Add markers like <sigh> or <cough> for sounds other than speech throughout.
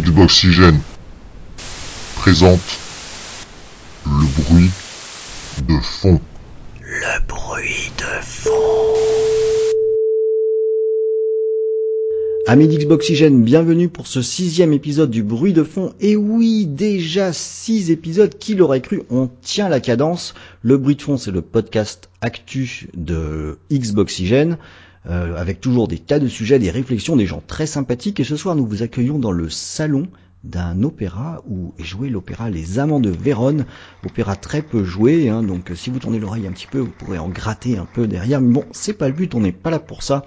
Xboxygène présente le bruit de fond. Le bruit de fond. Amis d'Xboxygène, bienvenue pour ce sixième épisode du bruit de fond. Et oui, déjà six épisodes, qui l'aurait cru On tient la cadence. Le bruit de fond, c'est le podcast actu de Xboxygène. Euh, avec toujours des tas de sujets, des réflexions, des gens très sympathiques. Et ce soir, nous vous accueillons dans le salon d'un opéra où est joué l'opéra Les Amants de Vérone, opéra très peu joué, hein, donc si vous tournez l'oreille un petit peu, vous pourrez en gratter un peu derrière, mais bon, c'est pas le but, on n'est pas là pour ça.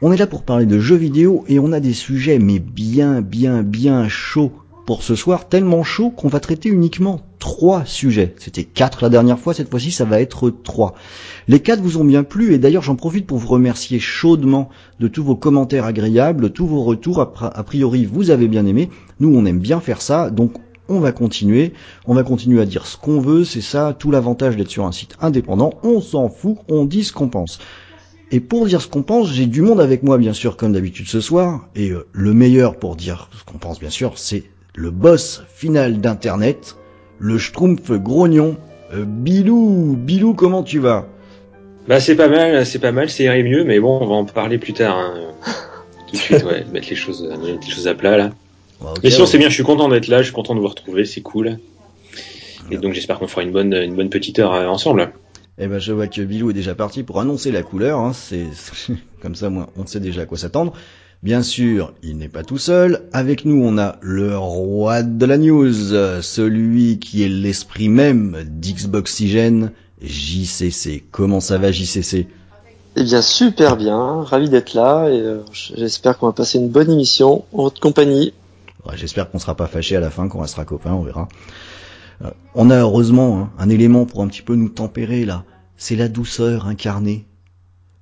On est là pour parler de jeux vidéo et on a des sujets mais bien bien bien chauds pour ce soir, tellement chaud qu'on va traiter uniquement trois sujets. C'était quatre la dernière fois, cette fois-ci ça va être trois. Les quatre vous ont bien plu et d'ailleurs j'en profite pour vous remercier chaudement de tous vos commentaires agréables, tous vos retours. A priori vous avez bien aimé, nous on aime bien faire ça, donc on va continuer, on va continuer à dire ce qu'on veut, c'est ça tout l'avantage d'être sur un site indépendant, on s'en fout, on dit ce qu'on pense. Et pour dire ce qu'on pense, j'ai du monde avec moi bien sûr comme d'habitude ce soir, et euh, le meilleur pour dire ce qu'on pense bien sûr, c'est le boss final d'Internet, le Schtroumpf grognon, euh, Bilou. Bilou, comment tu vas? Bah c'est pas mal, c'est pas mal, c'est irait mieux, mais bon, on va en parler plus tard. Hein. <laughs> Tout de suite, ouais, mettre les choses, mettre les choses à plat là. Okay, mais sinon, ouais. c'est bien, je suis content d'être là, je suis content de vous retrouver, c'est cool. Et donc j'espère qu'on fera une bonne, une bonne petite heure euh, ensemble. Eh ben je vois que Bilou est déjà parti pour annoncer la couleur, hein. c'est <laughs> comme ça moi on sait déjà à quoi s'attendre. Bien sûr, il n'est pas tout seul. Avec nous, on a le roi de la news, celui qui est l'esprit même d'Xboxygène, JCC. Comment ça va, JCC Eh bien, super bien. Ravi d'être là et euh, j'espère qu'on va passer une bonne émission en votre compagnie. Ouais, j'espère qu'on sera pas fâché à la fin, qu'on restera copains, on verra. Euh, on a heureusement hein, un élément pour un petit peu nous tempérer là. C'est la douceur incarnée.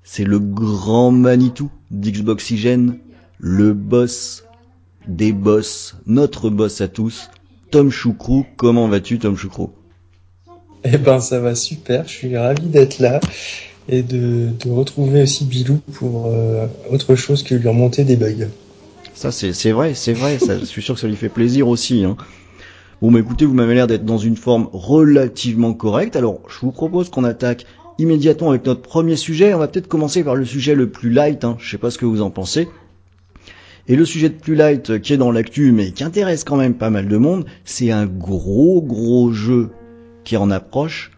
C'est le grand Manitou d'Xboxygène, le boss des boss, notre boss à tous, Tom Choucrou. Comment vas-tu, Tom Choucrou? Eh ben, ça va super. Je suis ravi d'être là et de, de, retrouver aussi Bilou pour euh, autre chose que lui remonter des bugs. Ça, c'est vrai, c'est vrai. ça, je suis sûr que ça lui fait plaisir aussi. Hein. Bon, bah écoutez, vous m'avez l'air d'être dans une forme relativement correcte. Alors, je vous propose qu'on attaque immédiatement avec notre premier sujet. On va peut-être commencer par le sujet le plus light. Hein. Je sais pas ce que vous en pensez. Et le sujet de plus light qui est dans l'actu mais qui intéresse quand même pas mal de monde, c'est un gros gros jeu qui en approche,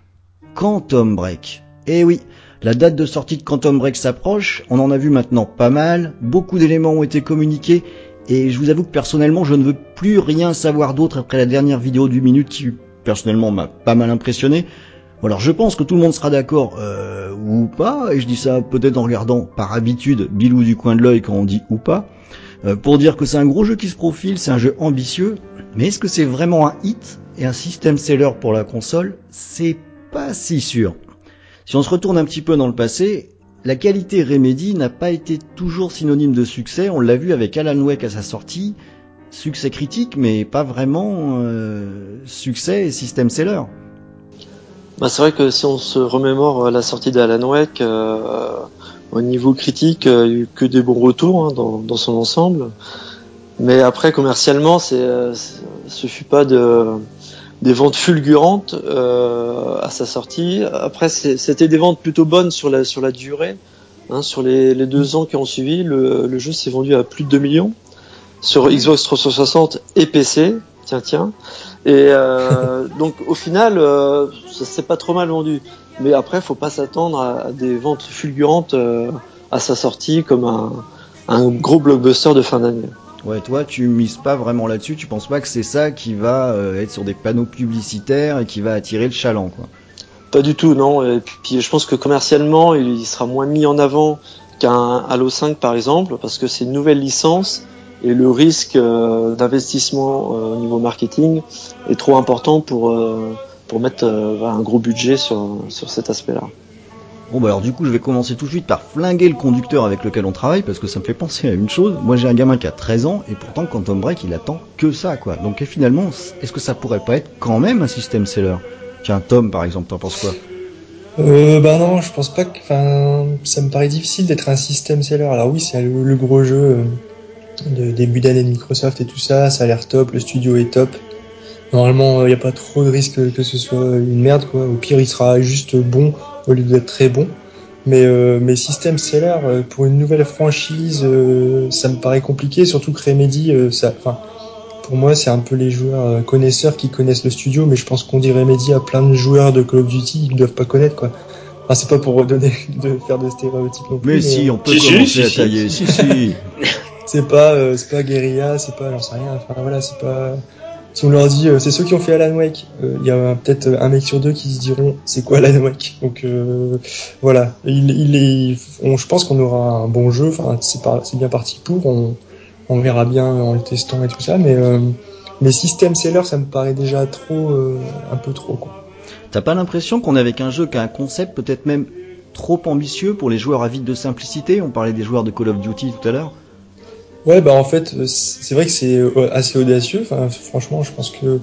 Quantum Break. Eh oui, la date de sortie de Quantum Break s'approche, on en a vu maintenant pas mal, beaucoup d'éléments ont été communiqués, et je vous avoue que personnellement je ne veux plus rien savoir d'autre après la dernière vidéo du minute qui personnellement m'a pas mal impressionné. Alors je pense que tout le monde sera d'accord euh, ou pas, et je dis ça peut-être en regardant par habitude Bilou du coin de l'œil quand on dit ou pas, euh, pour dire que c'est un gros jeu qui se profile, c'est un jeu ambitieux, mais est-ce que c'est vraiment un hit et un système seller pour la console? C'est pas si sûr. Si on se retourne un petit peu dans le passé, la qualité Remedy n'a pas été toujours synonyme de succès, on l'a vu avec Alan Wake à sa sortie, succès critique mais pas vraiment euh, succès et système seller. Bah c'est vrai que si on se remémore la sortie d'Alan Wake, euh, au niveau critique, il n'y a eu que des bons retours hein, dans, dans, son ensemble. Mais après, commercialement, c'est, ce fut pas de, des ventes fulgurantes euh, à sa sortie. Après, c'était des ventes plutôt bonnes sur la, sur la durée. Hein, sur les, les, deux ans qui ont suivi, le, le jeu s'est vendu à plus de 2 millions sur Xbox 360 et PC. Tiens, tiens. Et euh, <laughs> donc, au final, euh, ça s'est pas trop mal vendu. Mais après, faut pas s'attendre à, des ventes fulgurantes euh, à sa sortie comme un, un gros blockbuster de fin d'année. Ouais, toi, tu mises pas vraiment là-dessus. Tu penses pas que c'est ça qui va euh, être sur des panneaux publicitaires et qui va attirer le chaland, quoi? Pas du tout, non. Et puis, je pense que commercialement, il sera moins mis en avant qu'un Halo 5, par exemple, parce que c'est une nouvelle licence et le risque euh, d'investissement euh, au niveau marketing est trop important pour euh, pour mettre un gros budget sur sur cet aspect-là. Bon bah alors du coup je vais commencer tout de suite par flinguer le conducteur avec lequel on travaille parce que ça me fait penser à une chose. Moi j'ai un gamin qui a 13 ans et pourtant Quantum Break il attend que ça quoi. Donc et finalement est-ce que ça pourrait pas être quand même un système seller? Tiens Tom par exemple t'en penses quoi? Euh, bah non, je pense pas que. Enfin, ça me paraît difficile d'être un système seller. Alors oui, c'est le, le, gros jeu de début d'année de Microsoft et tout ça. Ça a l'air top, le studio est top. Normalement, il n'y a pas trop de risque que ce soit une merde, quoi. Au pire, il sera juste bon au lieu d'être très bon. Mais, euh, mais système seller pour une nouvelle franchise, ça me paraît compliqué, surtout que Remedy, ça, enfin, pour moi, c'est un peu les joueurs connaisseurs qui connaissent le studio, mais je pense qu'on dit Remedy à plein de joueurs de Call of Duty, ils ne doivent pas connaître, quoi. Enfin, c'est pas pour redonner, <laughs> de faire de stéréotypes non plus. Mais, si, on peut commencer à tailler. Si, si. <laughs> c'est pas, euh, c'est pas guérilla, c'est pas, j'en sais rien. Enfin voilà, c'est pas. Si on leur dit, euh, c'est ceux qui ont fait Alan Wake, euh, il y a peut-être un mec sur deux qui se diront, c'est quoi Alan Wake? Donc voilà, il, est, je pense qu'on aura un bon jeu. Enfin, c'est bien parti pour. On, on verra bien en le testant et tout ça, mais mais système seller, ça me paraît déjà trop, un peu trop quoi. T'as pas l'impression qu'on est avec un jeu qui a un concept peut-être même trop ambitieux pour les joueurs avides de simplicité? On parlait des joueurs de Call of Duty tout à l'heure. Ouais, bah en fait, euh, c'est vrai que c'est euh, assez audacieux. Enfin, franchement, je pense que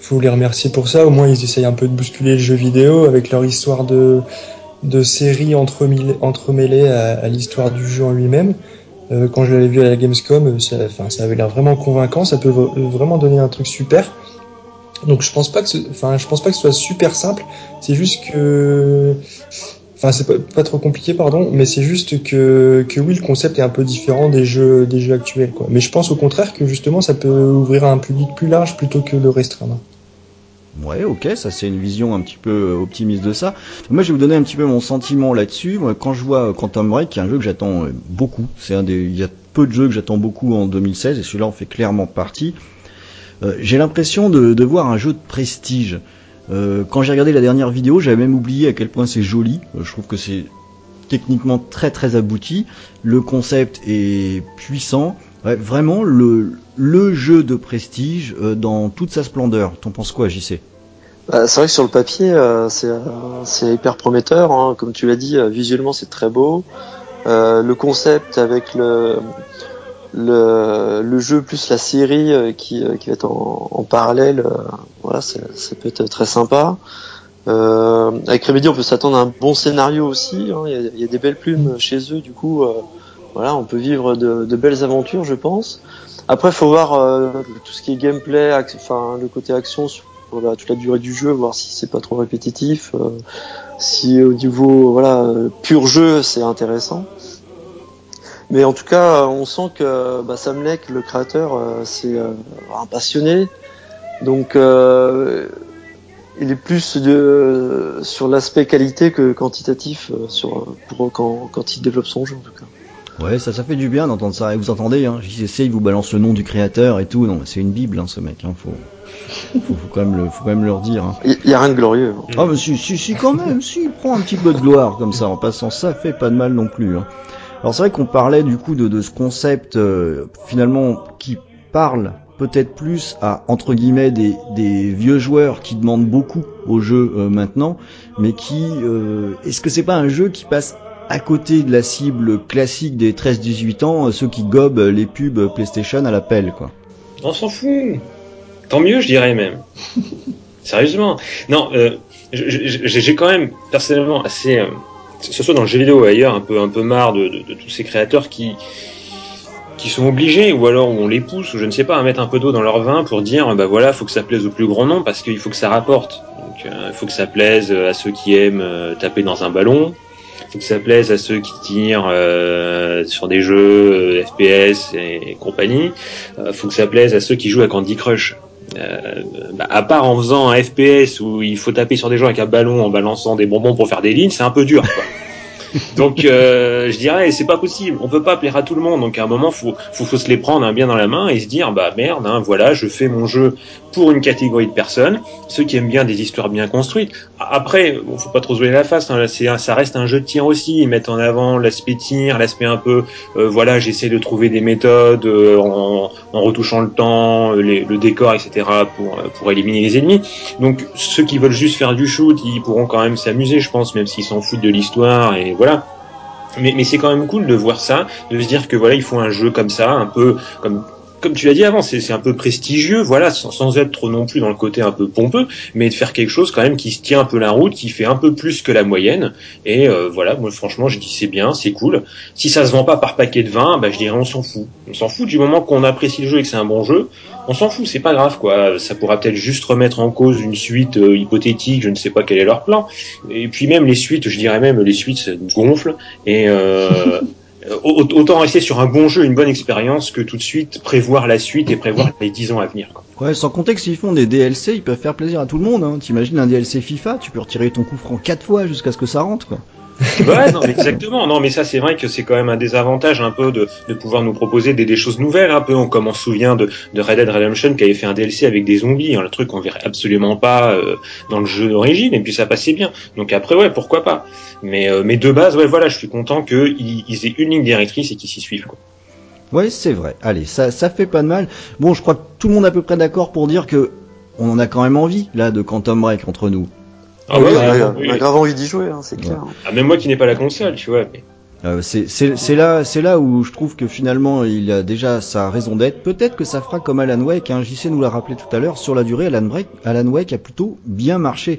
faut les remercier pour ça. Au moins, ils essayent un peu de bousculer le jeu vidéo avec leur histoire de, de série entremêlée à, l'histoire du jeu en lui-même. Euh, quand je l'avais vu à la Gamescom, ça, enfin, ça avait l'air vraiment convaincant. Ça peut vraiment donner un truc super. Donc je pense pas que, ce, enfin je pense pas que ce soit super simple. C'est juste que, enfin c'est pas, pas, trop compliqué pardon, mais c'est juste que que oui le concept est un peu différent des jeux des jeux actuels quoi. Mais je pense au contraire que justement ça peut ouvrir à un public plus large plutôt que le restreindre. Ouais, ok, ça c'est une vision un petit peu optimiste de ça. Moi, je vais vous donner un petit peu mon sentiment là-dessus. Moi, quand je vois Quantum Break, qui est un jeu que j'attends beaucoup, c'est un des, il y a peu de jeux que j'attends beaucoup en 2016 et celui-là en fait clairement partie. Euh, j'ai l'impression de, voir un jeu de prestige. Euh, quand j'ai regardé la dernière vidéo, j'avais même oublié à quel point c'est joli. Euh, je trouve que c'est techniquement très très abouti. Le concept est puissant. vraiment le, le jeu de prestige dans toute sa splendeur. T'en penses quoi, JC bah, C'est vrai que sur le papier, c'est hyper prometteur. Hein. Comme tu l'as dit, visuellement c'est très beau. le concept avec le, le, jeu plus la série euh, qui, euh, qui va être en, parallèle, euh, voilà, ça, peut être très sympa. Euh, avec Remedy, on peut s'attendre à un bon scénario aussi. Hein. Il, y a, des belles plumes chez eux, du coup, voilà, on peut vivre de, belles aventures, je pense. Après, faut voir tout ce qui est gameplay, enfin le côté action sur toute la durée du jeu, voir si c'est pas trop répétitif, si au niveau voilà pur jeu, c'est intéressant. Mais en tout cas, on sent que bah, Sam Lake, le créateur, euh, c'est euh, un passionné. Donc, euh, il est plus de, sur l'aspect qualité que quantitatif sur, pour, quand, quand il développe son jeu, en tout cas. Ouais, ça, ça fait du bien d'entendre ça. Et vous entendez, hein, j'essaie, il vous balance le nom du créateur et tout. Non, c'est une bible, hein, ce mec. Hein, faut, faut, faut, quand même le, faut quand même le redire. Hein. Il y, a rien de glorieux. Ah, mais si, si, si, quand même, si, il prend un petit peu de gloire comme ça en passant. Ça fait pas de mal non plus. Hein. Alors c'est vrai qu'on parlait du coup de, de ce concept euh, finalement qui parle peut-être plus à entre guillemets des, des, vieux joueurs qui demandent beaucoup au jeu euh, maintenant, mais qui euh, est-ce que c'est pas un jeu qui passe à côté de la cible classique des 13-18 ans, ceux qui gobent les pubs PlayStation à l'appel quoi? On s'en fout. Tant mieux, je dirais même. <laughs> Sérieusement. Non, j'ai quand même personnellement assez que ce soit dans le jeu vidéo ailleurs, un peu, un peu marre de, de, tous ces créateurs qui, qui sont obligés, ou alors on les pousse, ou je ne sais pas, à mettre un peu d'eau dans leur vin pour dire, bah voilà, faut que ça plaise au plus grand nombre parce qu'il faut que ça rapporte. Donc, euh, il faut que ça plaise à ceux qui aiment euh, taper dans un ballon, faut que ça plaise à ceux qui tirent euh, sur des jeux FPS et, compagnie, il faut que ça plaise à ceux qui jouent à Candy Crush. Euh, bah, à part en faisant un FPS où il faut taper sur des gens avec un ballon en balançant des bonbons pour faire des lignes, c'est un peu dur. Quoi. Donc euh, je dirais c'est pas possible, on peut pas plaire à tout le monde. Donc à un moment faut faut, faut se les prendre hein, bien dans la main et se dire bah merde, hein, voilà, je fais mon jeu pour une catégorie de personnes, ceux qui aiment bien des histoires bien construites. Après, bon, faut pas trop jouer la face, hein, c'est ça reste un jeu de tir aussi, ils mettent en avant l'aspect tir, l'aspect un peu euh, voilà, j'essaie de trouver des méthodes euh, en, en, retouchant le temps, les, le décor, etc. pour pour éliminer les ennemis. Donc ceux qui veulent juste faire du shoot, ils pourront quand même s'amuser, je pense, même s'ils s'en foutent de l'histoire et voilà. Mais, c'est quand même cool de voir ça, de se dire que voilà, ils font un jeu comme ça, un peu comme comme tu l'as dit avant, c'est un peu prestigieux, voilà, sans, être trop non plus dans le côté un peu pompeux, mais de faire quelque chose quand même qui se tient un peu la route, qui fait un peu plus que la moyenne. Et euh, voilà, moi franchement, je dis c'est bien, c'est cool. Si ça se vend pas par paquet de vin, bah je dirais on s'en fout. On s'en fout du moment qu'on apprécie le jeu et que c'est un bon jeu. On s'en fout, c'est pas grave quoi. Ça pourra peut-être juste remettre en cause une suite euh, hypothétique, je ne sais pas quel est leur plan. Et puis même les suites, je dirais même les suites gonflent et euh, Euh, <laughs> autant rester sur un bon jeu, une bonne expérience, que tout de suite prévoir la suite et prévoir les 10 ans à venir. Ouais, sans compter que s'ils font des DLC, ils peuvent faire plaisir à tout le monde. Hein. T'imagines un DLC FIFA, tu peux retirer ton coup franc 4 fois jusqu'à ce que ça rentre. <laughs> ouais, non, exactement. Non, mais ça, c'est vrai que c'est quand même un désavantage un peu de, pouvoir nous proposer des, choses nouvelles, un peu. On, comme on se souvient de, Red Dead Redemption qui avait fait un DLC avec des zombies, hein, le truc qu'on verrait absolument pas euh, dans le jeu d'origine, et puis ça passait bien. Donc après, ouais, pourquoi pas. Mais, euh, mais de base, ouais, voilà, je suis content qu'ils ils aient une ligne directrice et qu'ils s'y suivent. Quoi. Ouais, c'est vrai. Allez, ça, ça fait pas de mal. Bon, je crois que tout le monde est à peu près d'accord pour dire que on en a quand même envie là de Quantum Break entre nous. Ah oui, on a grave envie d'y jouer, hein, c'est clair. Ah, même moi qui n'ai pas la console, tu vois. Mais... Euh, c'est là, c'est là où je trouve que finalement il a déjà sa raison d'être. Peut-être que ça fera comme Alan Wake. Hein. JC nous l'a rappelé tout à l'heure. Sur la durée, Alan, Break, Alan Wake a plutôt bien marché.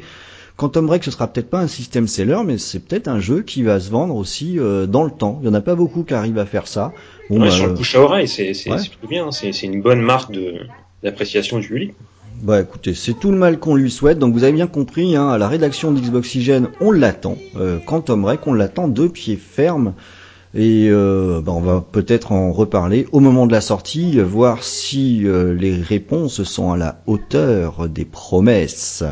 Quantum Break, ce sera peut-être pas un système seller, mais c'est peut-être un jeu qui va se vendre aussi euh, dans le temps. Il y en a pas beaucoup qui arrivent à faire ça. Bon, ouais, bah, sur le bouche à oreille, c'est plutôt bien. Hein. C'est une bonne marque d'appréciation du public. Bah écoutez, c'est tout le mal qu'on lui souhaite. Donc vous avez bien compris, hein, à la rédaction d'Xboxygène, on l'attend. Euh, Quantum Break, on l'attend de pied ferme. Et euh, bah, on va peut-être en reparler au moment de la sortie, voir si euh, les réponses sont à la hauteur des promesses.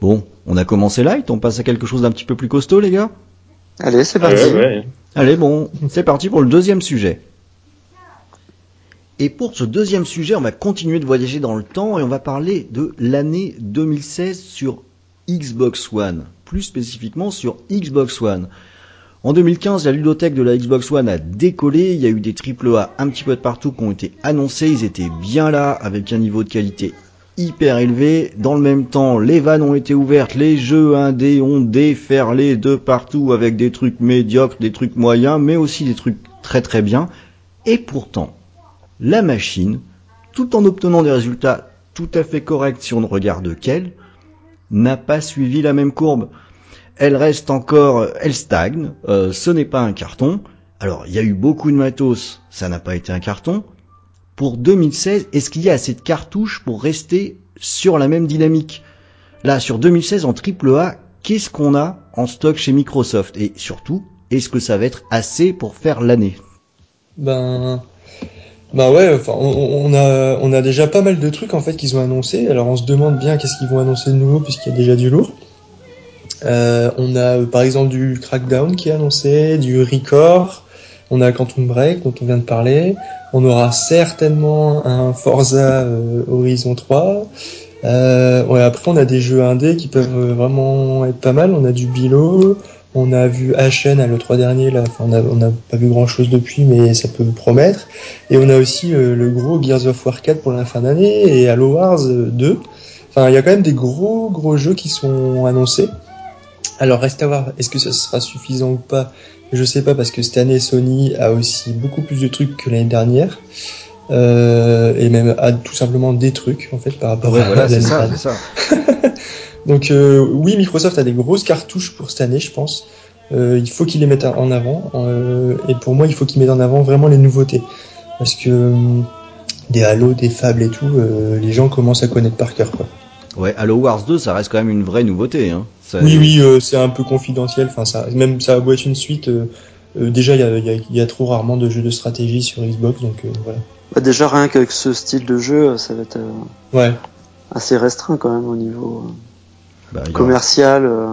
Bon, on a commencé light, on passe à quelque chose d'un petit peu plus costaud les gars? Allez, c'est parti. Allez, bon, c'est parti pour le deuxième sujet. Et pour ce deuxième sujet, on va continuer de voyager dans le temps et on va parler de l'année 2016 sur Xbox One, plus spécifiquement sur Xbox One. En 2015, la ludothèque de la Xbox One a décollé, il y a eu des AAA un petit peu de partout qui ont été annoncés, ils étaient bien là avec un niveau de qualité hyper élevé. Dans le même temps, les vannes ont été ouvertes, les jeux indés ont déferlé de partout avec des trucs médiocres, des trucs moyens, mais aussi des trucs très très bien. Et pourtant, la machine, tout en obtenant des résultats tout à fait corrects si on ne regarde qu'elle, n'a pas suivi la même courbe. Elle reste encore, elle stagne, euh, ce n'est pas un carton. Alors, il y a eu beaucoup de matos, ça n'a pas été un carton. Pour 2016, est-ce qu'il y a assez de cartouches pour rester sur la même dynamique? Là, sur 2016 en AAA, qu'est-ce qu'on a en stock chez Microsoft? Et surtout, est-ce que ça va être assez pour faire l'année? Ben, bah ouais, enfin, on, a, on a déjà pas mal de trucs en fait qu'ils ont annoncé. Alors on se demande bien qu'est-ce qu'ils vont annoncer de nouveau puisqu'il y a déjà du lourd. Euh, on a par exemple du Crackdown qui est annoncé, du Record, on a Quantum Break dont on vient de parler. On aura certainement un Forza euh, Horizon 3. Euh, ouais, après on a des jeux indés qui peuvent vraiment être pas mal. On a du Bilo, on a vu Ashen à l'E3 dernier, là, on n'a pas vu grand chose depuis, mais ça peut promettre. Et on a aussi euh, le gros Gears of War 4 pour la fin d'année et Halo Wars 2. Euh, enfin, il y a quand même des gros gros jeux qui sont annoncés. Alors reste à voir, est-ce que ça sera suffisant ou pas? Je sais pas parce que cette année Sony a aussi beaucoup plus de trucs que l'année dernière. Euh, et même a tout simplement des trucs en fait par rapport à voilà, c'est ça, c'est ça. <laughs> Donc euh, oui, Microsoft a des grosses cartouches pour cette année, je pense. Euh, il faut qu'ils les mettent en avant. Euh, et pour moi, il faut qu'ils mettent en avant vraiment les nouveautés. Parce que des Halo, des Fables et tout, les gens commencent à connaître par cœur. Quoi. Ouais, Halo Wars 2, ça reste quand même une vraie nouveauté. Hein. Oui, oui, c'est un peu confidentiel. Enfin, ça, même ça va être une suite. déjà, il y a, y, y a, trop rarement de jeux de stratégie sur Xbox, donc voilà. Bah, déjà, rien qu'avec ce style de jeu, ça va être ouais. assez restreint quand même au niveau. Bah, commercial. Euh...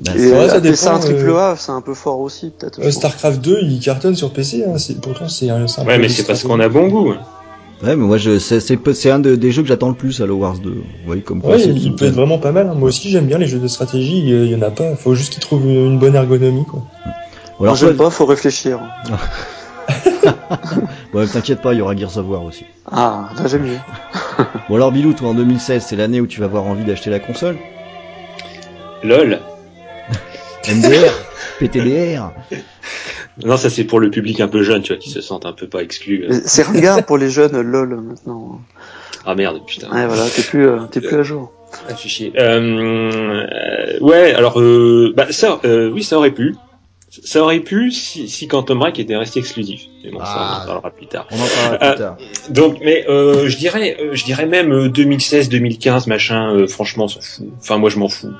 Bah, et vrai, ça dépend, un triple A, c'est un peu fort aussi peut-être. Euh, Starcraft 2, il cartonne sur PC. Hein, pourtant, c'est un. Ouais, mais c'est parce qu'on a bon goût. Ouais, mais moi, je, c'est, c'est, un de, des jeux que j'attends le plus, Halo Wars 2. Ouais, comme quoi, ouais, il peut être vraiment pas mal. Hein. Moi aussi, j'aime bien les jeux de stratégie. Il y en a pas. Faut juste qu'ils trouvent une bonne ergonomie, quoi. alors, j'aime pas. Faut réfléchir. <laughs> <laughs> bon, t'inquiète pas, il y aura Gears of War aussi. Ah, là j'aime mieux. <laughs> bon alors Bilou, toi en 2016, c'est l'année où tu vas avoir envie d'acheter la console? LOL. <laughs> MDR, PTDR. Non, ça c'est pour le public un peu jeune, tu vois, qui se sentent un peu pas exclus. C'est ringard pour les jeunes, lol, maintenant. Ah merde, putain. Ouais, voilà, t'es plus, euh, t'es plus à jour. Ah, chier. Euh, ouais, alors, euh, bah, ça, euh, oui, ça aurait pu. Ça aurait pu si, si Quantum Break était resté exclusif. Mais bon, ça, on en Ah. parlera plus tard. On en parlera plus Euh, tard. Donc, mais euh, je dirais, euh, je dirais même euh, 2016, 2015, machin. euh, franchement, on s'en fout. Enfin, moi, je m'en fous.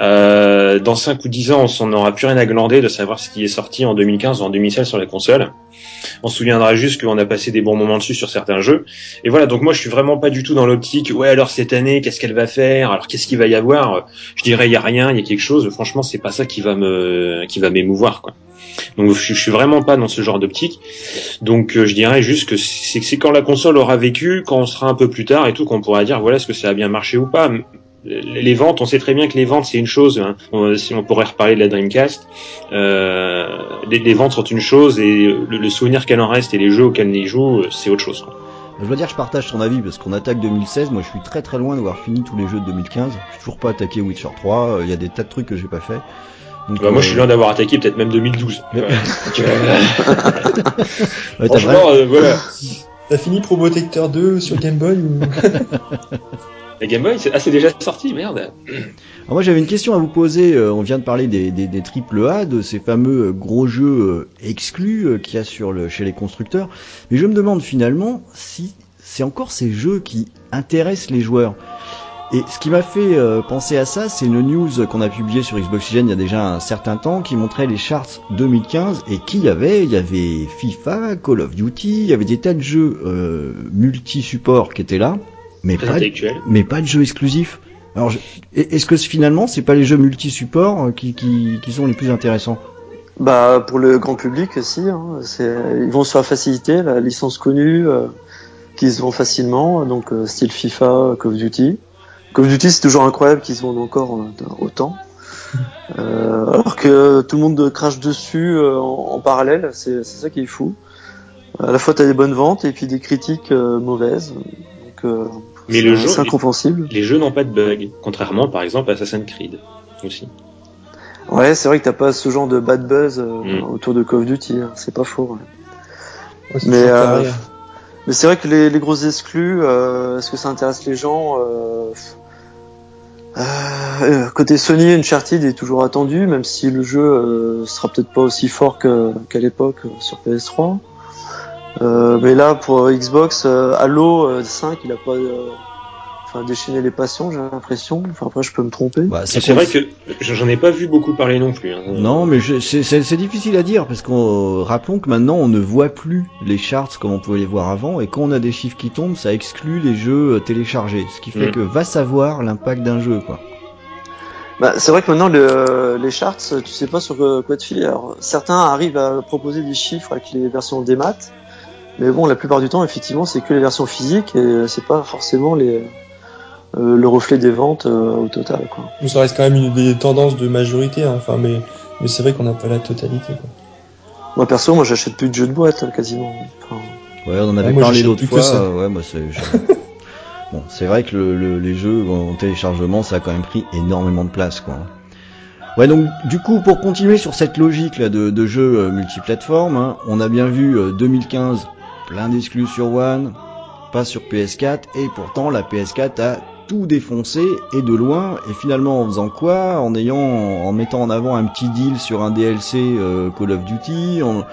Euh, dans 5 ou 10 ans, on s'en aura plus rien à glander de savoir ce qui est sorti en 2015 ou en 2016 sur les consoles. On se souviendra juste qu'on a passé des bons moments dessus sur certains jeux. Et voilà, donc moi je suis vraiment pas du tout dans l'optique, ouais alors cette année, qu'est-ce qu'elle va faire? Alors qu'est-ce qu'il va y avoir? Je dirais il y a rien, il y a quelque chose. Franchement, c'est pas ça qui va me qui va m'émouvoir quoi. Donc je, je suis vraiment pas dans ce genre d'optique. Donc euh, je dirais juste que c'est quand la console aura vécu, quand on sera un peu plus tard et tout, qu'on pourra dire voilà est-ce que ça a bien marché ou pas? Les ventes, on sait très bien que les ventes c'est une chose. hein. On- si on pourrait reparler de la Dreamcast, euh, les, les ventes sont une chose et le, le souvenir qu'elle en reste et les jeux auxquels on y joue, euh, c'est autre chose. quoi. Je dois dire, je partage ton avis parce qu'on attaque 2016. Moi, je suis très très loin d'avoir fini tous les jeux de 2015. Je suis toujours pas attaqué Witcher 3. euh, Il y a des tas de trucs que j'ai pas fait. Donc, Bah, moi, je suis euh, loin d'avoir attaqué peut-être même 2012. Mais- Voilà. Donc, euh, ouais, <laughs> franchement, euh, voilà. <laughs> T'as fini Probotector 2 sur Game Boy ou... <laughs> La Game Boy, c'est ah, c'est déjà sorti, merde. Alors moi j'avais une question à vous poser. Euh, on vient de parler des, des, des triple A, de ces fameux euh, gros jeux euh, exclus qu'il y a sur le, chez les constructeurs. Mais je me demande finalement si c'est encore ces jeux qui intéressent les joueurs. Et ce qui m'a fait euh, penser à ça, c'est une news qu'on a publiée sur Xboxygen il y a déjà un certain temps qui montrait les charts 2015 et qui y avait Il y avait FIFA, Call of Duty, il y avait des tas de jeux euh, multi-support qui étaient là, mais Très pas, intellectuel. mais pas de jeux exclusifs. Alors, je- est-ce que finalement, c'est pas les jeux multi-supports euh, qui, qui, qui sont les plus intéressants? Bah, pour le grand public, si. Hein, ils vont sur la facilité, la licence connue, euh, qui se vend facilement, donc euh, style FIFA, Call of Duty. Call of Duty, c'est toujours incroyable qu'ils se vendent encore euh, autant. <laughs> Euh, alors que tout le monde crache dessus euh, en, en parallèle, c'est, ça qui est fou. À la fois, t'as des bonnes ventes et puis des critiques euh, mauvaises. Donc, euh, Mais le c'est jeu, incompréhensible. les jeux n'ont pas de bugs, contrairement par exemple à Assassin's Creed aussi. Ouais, c'est vrai que t'as pas ce genre de bad buzz euh, Mm. autour de Call of Duty, hein, c'est pas faux. ouais. Ouais, c'est Mais, euh, c'est vrai que les, les grosses exclus, euh, est-ce que ça intéresse les gens euh, euh, Côté Sony, Uncharted est toujours attendu, même si le jeu euh, sera peut-être pas aussi fort qu'à l'époque euh, sur PS3. Euh, mais là, pour Xbox, Halo euh, 5, il a pas enfin, déchaîné les passions, j'ai l'impression. Enfin, après, je peux me tromper. bah, C'est vrai que j'en ai pas vu beaucoup parler non plus. hein. Non, mais c'est difficile à dire parce qu'on rappelons que maintenant on ne voit plus les charts comme on pouvait les voir avant et quand on a des chiffres qui tombent, ça exclut les jeux euh, téléchargés, ce qui fait Mm. que va savoir l'impact d'un jeu quoi. Bah, c'est vrai que maintenant le, les charts, tu sais pas sur euh, quoi te filer. Alors, certains arrivent à proposer des chiffres avec les versions démat, mais bon, la plupart du temps, effectivement, c'est que les versions physiques et c'est pas forcément les, euh, le reflet des ventes euh, au total. Quoi. Ça reste quand même une des tendances de majorité, hein, enfin, mais, mais c'est vrai qu'on n'a pas la totalité. Quoi. Moi perso, moi j'achète plus de jeux de boîte quasiment. Enfin, Ouais, on en avait Ah, parlé l'autre fois. euh, ouais, moi c'est. je- <laughs> bon, c'est vrai que le, le- les jeux en téléchargement, ça a quand même pris énormément de place, quoi. Ouais, donc du coup, pour continuer sur cette logique là de, de jeux euh, multiplateformes, hein, on a bien vu euh, 2015 plein d'exclus sur One, pas sur PS4, et pourtant la PS4 a tout défoncé et de loin. Et finalement, en faisant quoi? En ayant, en mettant en avant un petit deal sur un DLC euh, Call of Duty, en,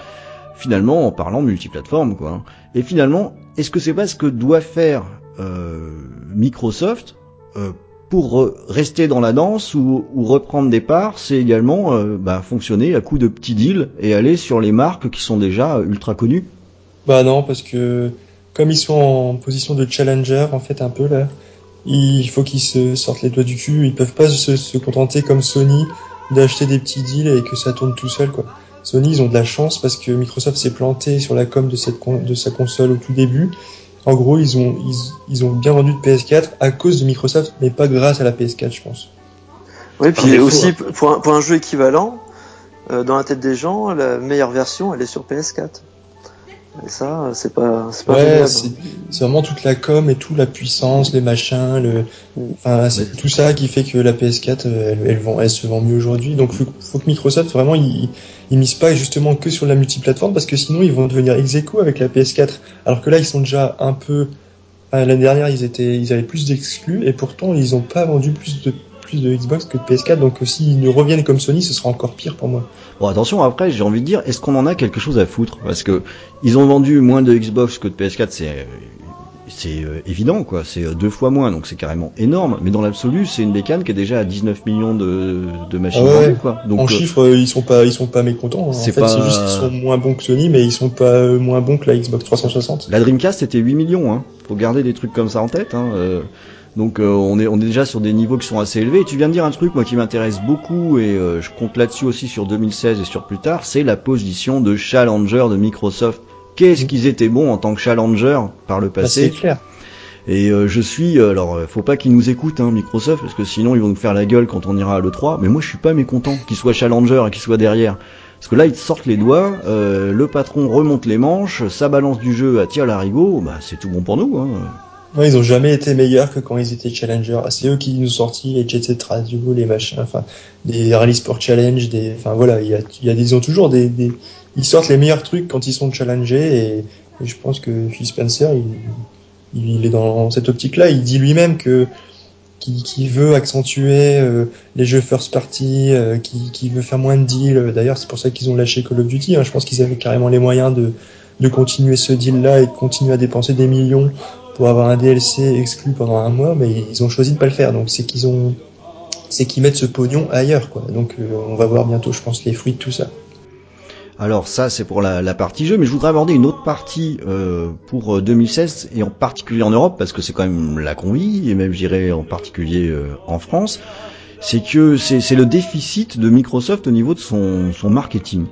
finalement en parlant multiplateforme, quoi. Et finalement, est-ce que c'est pas ce que doit faire euh, Microsoft euh, pour rester dans la danse ou, reprendre des parts C'est également bah, fonctionner à coup de petits deals et aller sur les marques qui sont déjà ultra connues? Bah non, parce que comme ils sont en position de challenger, en fait, un peu là, il faut qu'ils se sortent les doigts du cul. Ils peuvent pas se, se contenter comme Sony d'acheter des petits deals et que ça tourne tout seul, quoi. Sony, ils ont de la chance parce que Microsoft s'est planté sur la com de cette con- de sa console au tout début. En gros, ils ont ils, ils ont bien vendu de PS4 à cause de Microsoft, mais pas grâce à la PS4, je pense. Oui, puis défaut, aussi hein. pour un, pour un jeu équivalent, euh, dans la tête des gens, la meilleure version, elle est sur PS4. Et ça, c'est pas, c'est pas ouais, c'est vraiment toute la com et tout, la puissance, les machins, le, enfin, c'est tout ça qui fait que la PS4, elle, elle, vend, elle se vend mieux aujourd'hui. Donc, faut, faut que Microsoft vraiment, il, il mise pas justement que sur la multiplateforme parce que sinon ils vont devenir ex avec la PS4. Alors que là, ils sont déjà un peu, l'année dernière, ils étaient, ils avaient plus d'exclus et pourtant ils ont pas vendu plus de de Xbox que de PS4, donc s'ils ne reviennent comme Sony, ce sera encore pire pour moi. Bon, attention, après, j'ai envie de dire, est-ce qu'on en a quelque chose à foutre? Parce que ils ont vendu moins de Xbox que de PS4, c'est c'est euh, évident quoi, c'est euh, deux fois moins donc c'est carrément énorme, mais dans l'absolu c'est une bécane qui est déjà à 19 millions de, de machines ah vendues quoi. Donc, en euh, chiffres ils sont pas ils sont pas mécontents. Hein. En fait c'est juste qu'ils sont moins bons que Sony mais ils sont pas moins bons que la Xbox 360. La Dreamcast c'était 8 millions hein. Faut garder des trucs comme ça en tête hein. Donc euh, on, est, on est déjà sur des niveaux qui sont assez élevés. Et tu viens de dire un truc moi qui m'intéresse beaucoup et euh, je compte là-dessus aussi sur 2016 et sur plus tard, c'est la position de challenger de Microsoft. Qu'est-ce qu'ils étaient bons en tant que challenger par le bah, passé C'est clair. Et euh, je suis, alors faut pas qu'ils nous écoutent hein, Microsoft parce que sinon ils vont nous faire la gueule quand on ira à l'E3. Mais moi je suis pas mécontent qu'ils soient challenger et qu'ils soient derrière. Parce que là ils sortent les doigts, le patron remonte les manches, sa balance du jeu attire l'arigot, bah c'est tout bon pour nous. Hein. Ouais, ils ont jamais été meilleurs que quand ils étaient challenger. Ah, c'est eux qui nous ont sorti les Jet Set Radio, les machins, enfin, des Rally Sport Challenge, des, enfin voilà, il y a, y a ils ont toujours des, des, ils sortent les meilleurs trucs quand ils sont challengés et, je pense que Phil Spencer, il, il est dans cette optique-là. Il dit lui-même que qui, qui, veut accentuer euh, les jeux first party, euh, qui, qui, veut faire moins de deals. D'ailleurs, c'est pour ça qu'ils ont lâché Call of Duty. Hein. Je pense qu'ils avaient carrément les moyens de, de continuer ce deal-là et de continuer à dépenser des millions pour avoir un DLC exclu pendant un mois, mais ils ont choisi de pas le faire. Donc c'est qu'ils ont, c'est qu'ils mettent ce pognon ailleurs, quoi. Donc euh, on va voir bientôt, je pense, les fruits de tout ça. Alors ça c'est pour la, la, partie jeu, mais je voudrais aborder une autre partie euh, pour 2016 euh, et en particulier en Europe parce que c'est quand même la qu'on vit et même j'irais en particulier euh, en France, c'est que c'est le déficit de Microsoft au niveau de son, son marketing.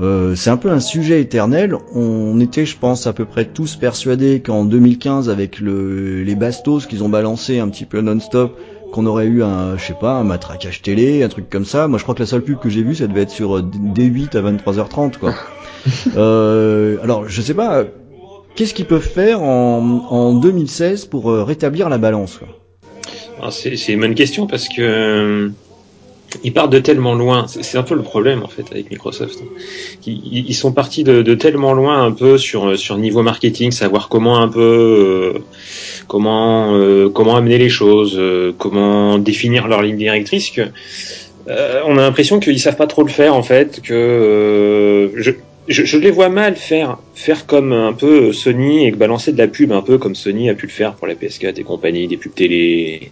Euh, c'est un peu un sujet éternel. On était, je pense, à peu près tous persuadés qu'en 2015, avec le, les bastos qu'ils ont balancé un petit peu non-stop, qu'on aurait eu un, je sais pas, un matraquage télé, un truc comme ça. Moi, je crois que la seule pub que j'ai vue, ça devait être sur euh, D8 à 23h30, quoi. <laughs> euh, alors, je sais pas, qu'est-ce qu'ils peuvent faire en, en 2016 pour euh, rétablir la balance C'est une bonne question parce que ils partent de tellement loin. C'est un peu le problème en fait avec Microsoft. Ils, sont partis de, tellement loin un peu sur sur niveau marketing, savoir comment un peu euh, comment euh, comment amener les choses, euh, comment définir leur ligne directrice que on a l'impression qu'ils savent pas trop le faire en fait. Que je, je, je, les vois mal faire faire comme un peu Sony et balancer de la pub un peu comme Sony a pu le faire pour la PS4 et compagnie, des pubs télé,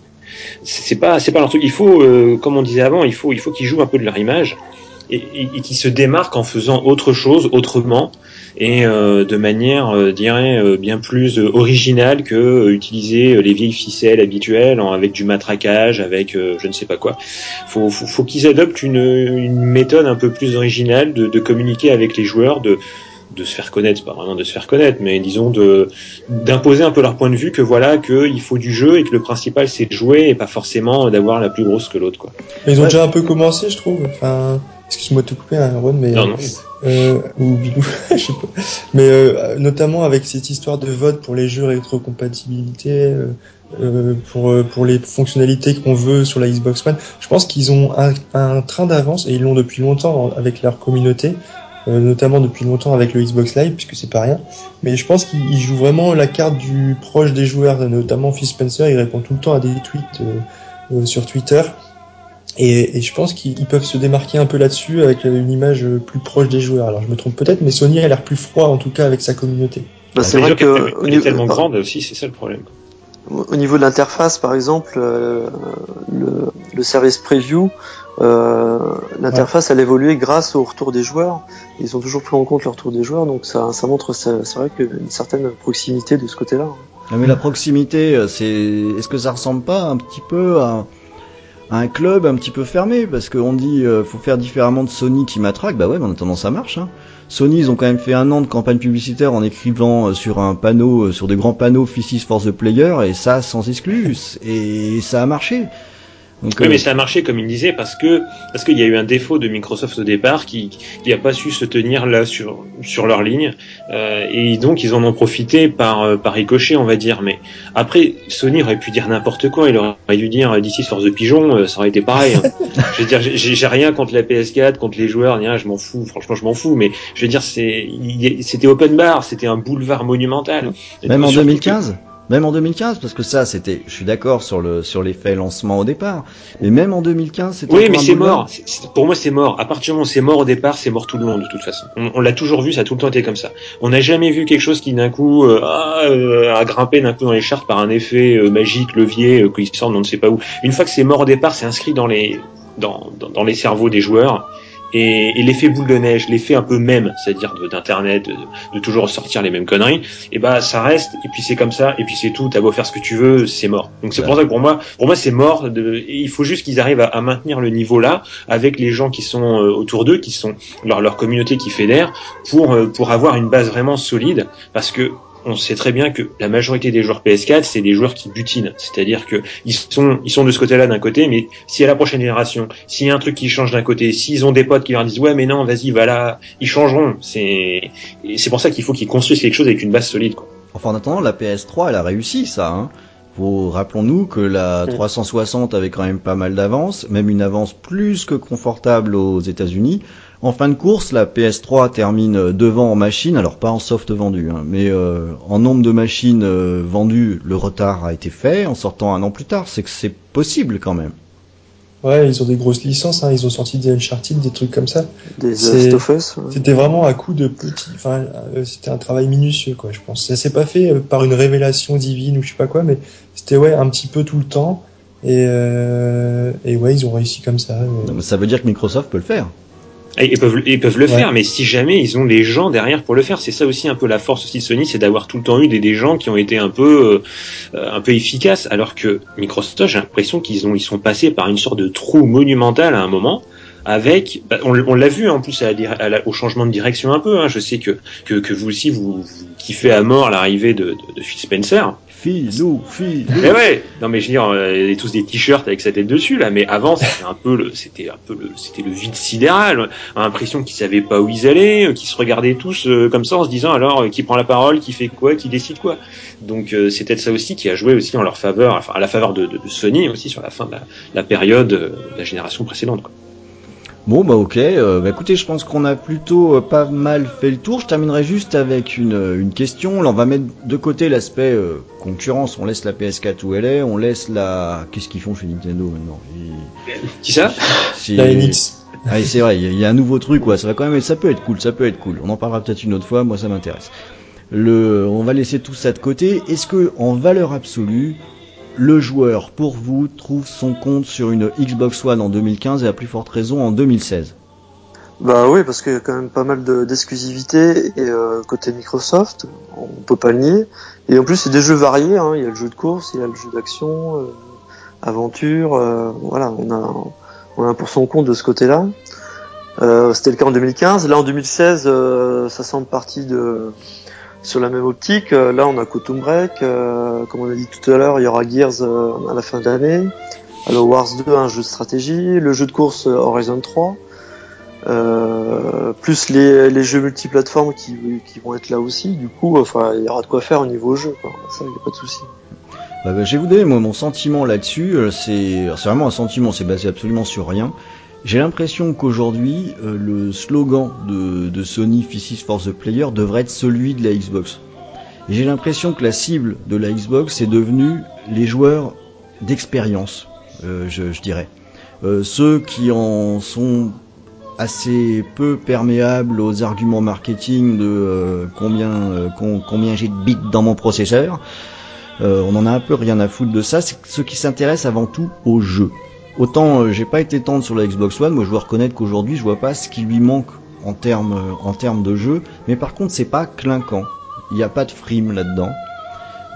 c'est pas c'est pas leur truc. Il faut, euh, comme on disait avant, il faut il faut qu'ils jouent un peu de leur image et, qu'ils se démarquent en faisant autre chose, autrement et euh, de manière, euh, dirais, bien plus originale que utiliser les vieilles ficelles habituelles avec du matraquage, avec je ne sais pas quoi. Faut faut, qu'ils adoptent une, une méthode un peu plus originale de, de communiquer avec les joueurs, de de se faire connaître, pas vraiment de se faire connaître, mais disons de d'imposer un peu leur point de vue que voilà qu'il faut du jeu et que le principal c'est de jouer et pas forcément d'avoir la plus grosse que l'autre quoi. ils ont déjà un peu commencé je trouve. Enfin, excuse-moi de te couper hein, Ron, mais non, non. Euh, ou Bilou, <laughs> je sais pas. Mais euh, notamment avec cette histoire de vote pour les jeux rétrocompatibilité. Euh, euh pour pour les fonctionnalités qu'on veut sur la Xbox One, je pense qu'ils ont un, un train d'avance et ils l'ont depuis longtemps avec leur communauté euh, notamment depuis longtemps avec le Xbox Live, puisque c'est pas rien. Mais je pense qu'il joue vraiment la carte du proche des joueurs, notamment Phil Spencer, il répond tout le temps à des tweets euh, euh, sur Twitter. Et, et je pense qu'ils peuvent se démarquer un peu là-dessus avec une image plus proche des joueurs. Alors je me trompe peut-être, mais Sony a l'air plus froid en tout cas avec sa communauté. Bah, c'est vrai que est tellement grande aussi, c'est ça le problème. Au niveau de l'interface, par exemple, le, le, service preview, euh, l'interface elle évolué grâce au retour des joueurs. Ils ont toujours pris en compte le retour des joueurs, donc ça, ça montre, c'est vrai qu'une certaine proximité de ce côté-là. Mais la proximité, euh, c'est, est-ce que ça ressemble pas un petit peu à, un club un petit peu fermé? Parce qu'on dit, euh, faut faire différemment de Sony qui matraque. Bah ouais, mais en attendant ça marche. Hein. Sony, ils ont quand même fait un an de campagne publicitaire en écrivant euh, sur un panneau, sur des grands panneaux Fissis for the Player, et ça sans exclus, et ça a marché. Oui, mais ça a marché comme il disait parce que parce qu'il y a eu un défaut de Microsoft au départ qui qui a pas su se tenir là sur sur leur ligne euh, et donc ils en ont profité par euh, par ricochet on va dire. Mais après Sony aurait pu dire n'importe quoi, il aurait dû dire d'ici for the pigeon, euh, ça aurait été pareil. Hein. <laughs> je veux dire, j'ai rien contre la PS4, contre les joueurs, rien, je m'en fous. Franchement, je m'en fous. Mais je veux dire, c'est c'était open bar, c'était un boulevard monumental. Même en 2015. Même en 2015, parce que ça, c'était, je suis d'accord sur le sur l'effet lancement au départ, mais même en 2015, c'était. Oui, mais c'est mort. Pour moi, c'est mort. À partir du moment où c'est mort au départ, c'est mort tout le long de toute façon. On, l'a toujours vu, ça a tout le temps été comme ça. On n'a jamais vu quelque chose qui d'un coup euh, euh, a grimpé d'un coup dans les chartes par un effet euh, magique, levier, qui sort on ne sait pas où. Une fois que c'est mort au départ, c'est inscrit dans les dans, dans, dans les cerveaux des joueurs et, et l'effet boule de neige, l'effet un peu même, c'est-à-dire d'internet, de, de, toujours sortir les mêmes conneries, et bah ça reste et puis c'est comme ça et puis c'est tout. T'as beau faire ce que tu veux, c'est mort. Donc c'est pour ça que pour moi, pour moi c'est mort. De, il faut juste qu'ils arrivent à, à, maintenir le niveau là avec les gens qui sont euh, autour d'eux, qui sont leur leur communauté qui fédère, pour euh, pour avoir une base vraiment solide, parce que on sait très bien que la majorité des joueurs PS4, c'est des joueurs qui butinent. C'est-à-dire que ils sont, ils sont de ce côté-là d'un côté, mais si à la prochaine génération, s'il y a un truc qui change d'un côté, s'ils ont des potes qui leur disent ouais mais non, vas-y, va là, ils changeront. C'est, c'est pour ça qu'il faut qu'ils construisent quelque chose avec une base solide. Quoi. Enfin, en attendant, la PS3, elle a réussi ça. Hein. rappelons-nous que la 360 avait quand même pas mal d'avance, même une avance plus que confortable aux États-Unis. En fin de course, la PS3 termine devant en machine, alors pas en soft vendu, hein, mais euh, en nombre de machines euh, vendues, le retard a été fait en sortant un an plus tard. C'est que c'est possible quand même. Ouais, ils ont des grosses licences, hein, ils ont sorti des Uncharted, des trucs comme ça. Des Last of Us. C'était vraiment à coup de petits, enfin, euh, c'était un travail minutieux, quoi, je pense. Ça s'est pas fait par une révélation divine ou je sais pas quoi, mais c'était ouais un petit peu tout le temps. Et, et ouais, ils ont réussi comme ça. ça veut dire que Microsoft peut le faire. Ils peuvent, ils peuvent le faire, mais si jamais ils ont les gens derrière pour le faire, c'est ça aussi un peu la force aussi de Sony, c'est d'avoir tout le temps eu des, des gens qui ont été un peu, euh, un peu efficaces, alors que Microsoft, j'ai l'impression qu'ils ont, ils sont passés par une sorte de trou monumental à un moment. Avec, bah, on, on l'a vu en plus à au changement de direction un peu. Hein. Je sais que, que, que vous aussi vous, vous kiffez à mort l'arrivée de, de, de Phil Spencer. Filou, filou. Mais ouais, non mais je veux dire, euh, il y a tous des t-shirts avec sa tête dessus là, mais avant c'était un peu le, c'était un peu le, c'était le vide sidéral. L'impression qu'ils savaient pas où ils allaient, euh, qu'ils se regardaient tous euh, comme ça en se disant alors qui prend la parole, qui fait quoi, qui décide quoi. Donc c'est peut-être ça aussi qui a joué aussi en leur faveur, enfin à la faveur de, de, Sony aussi sur la fin de la, la période de la génération précédente. Quoi. Bon bah ok, euh, bah écoutez, je pense qu'on a plutôt euh, pas mal fait le tour. Je terminerai juste avec une, euh, une question. Là, on va mettre de côté l'aspect concurrence. On laisse la PS4 où elle est, on laisse la. Qu'est-ce qu'ils font chez Nintendo maintenant? Qui ça? La NX. Ah, c'est vrai, il y, a un nouveau truc, quoi. Ça va quand même, ça peut être cool, ça peut être cool. On en parlera peut-être une autre fois. Moi, ça m'intéresse. Le, on va laisser tout ça de côté. Est-ce que, en valeur absolue, le joueur, pour vous, trouve son compte sur une Xbox One en 2015 et à plus forte raison en 2016 Bah oui, parce qu'il y a quand même pas mal d'exclusivité et euh, côté Microsoft, on peut pas le nier. Et en plus, c'est des jeux variés. Hein. Il y a le jeu de course, il y a le jeu d'action, euh, aventure. Euh, voilà, on a on a pour son compte de ce côté-là. C'était le cas en 2015. Là, en 2016, ça semble partie de sur la même optique, euh, là on a Quantum Break, euh, comme on a dit tout à l'heure, il y aura Gears euh, à la fin d'année, alors Wars 2 un jeu de stratégie, le jeu de course Horizon 3, plus les, les jeux multiplateformes qui, qui vont être là aussi, du coup enfin il y aura de quoi faire au niveau jeu, ça il n'y a pas de souci. Bah, bah, je vais vous donner mon sentiment là-dessus, c'est vraiment un sentiment, c'est basé absolument sur rien. J'ai l'impression qu'aujourd'hui, euh, le slogan de, Sony Physis for the Player devrait être celui de la Xbox. J'ai l'impression que la cible de la Xbox est devenue les joueurs d'expérience, euh, je, dirais. Euh, ceux qui en sont assez peu perméables aux arguments marketing de combien, combien j'ai de bits dans mon processeur. on en a un peu rien à foutre de ça. C'est ceux qui s'intéressent avant tout au jeu. Autant euh, j'ai pas été tendre sur la Xbox One, moi je dois reconnaître qu'aujourd'hui je vois pas ce qui lui manque en termes euh, en termes de jeu, mais par contre c'est pas clinquant. Il n'y a pas de frime là-dedans.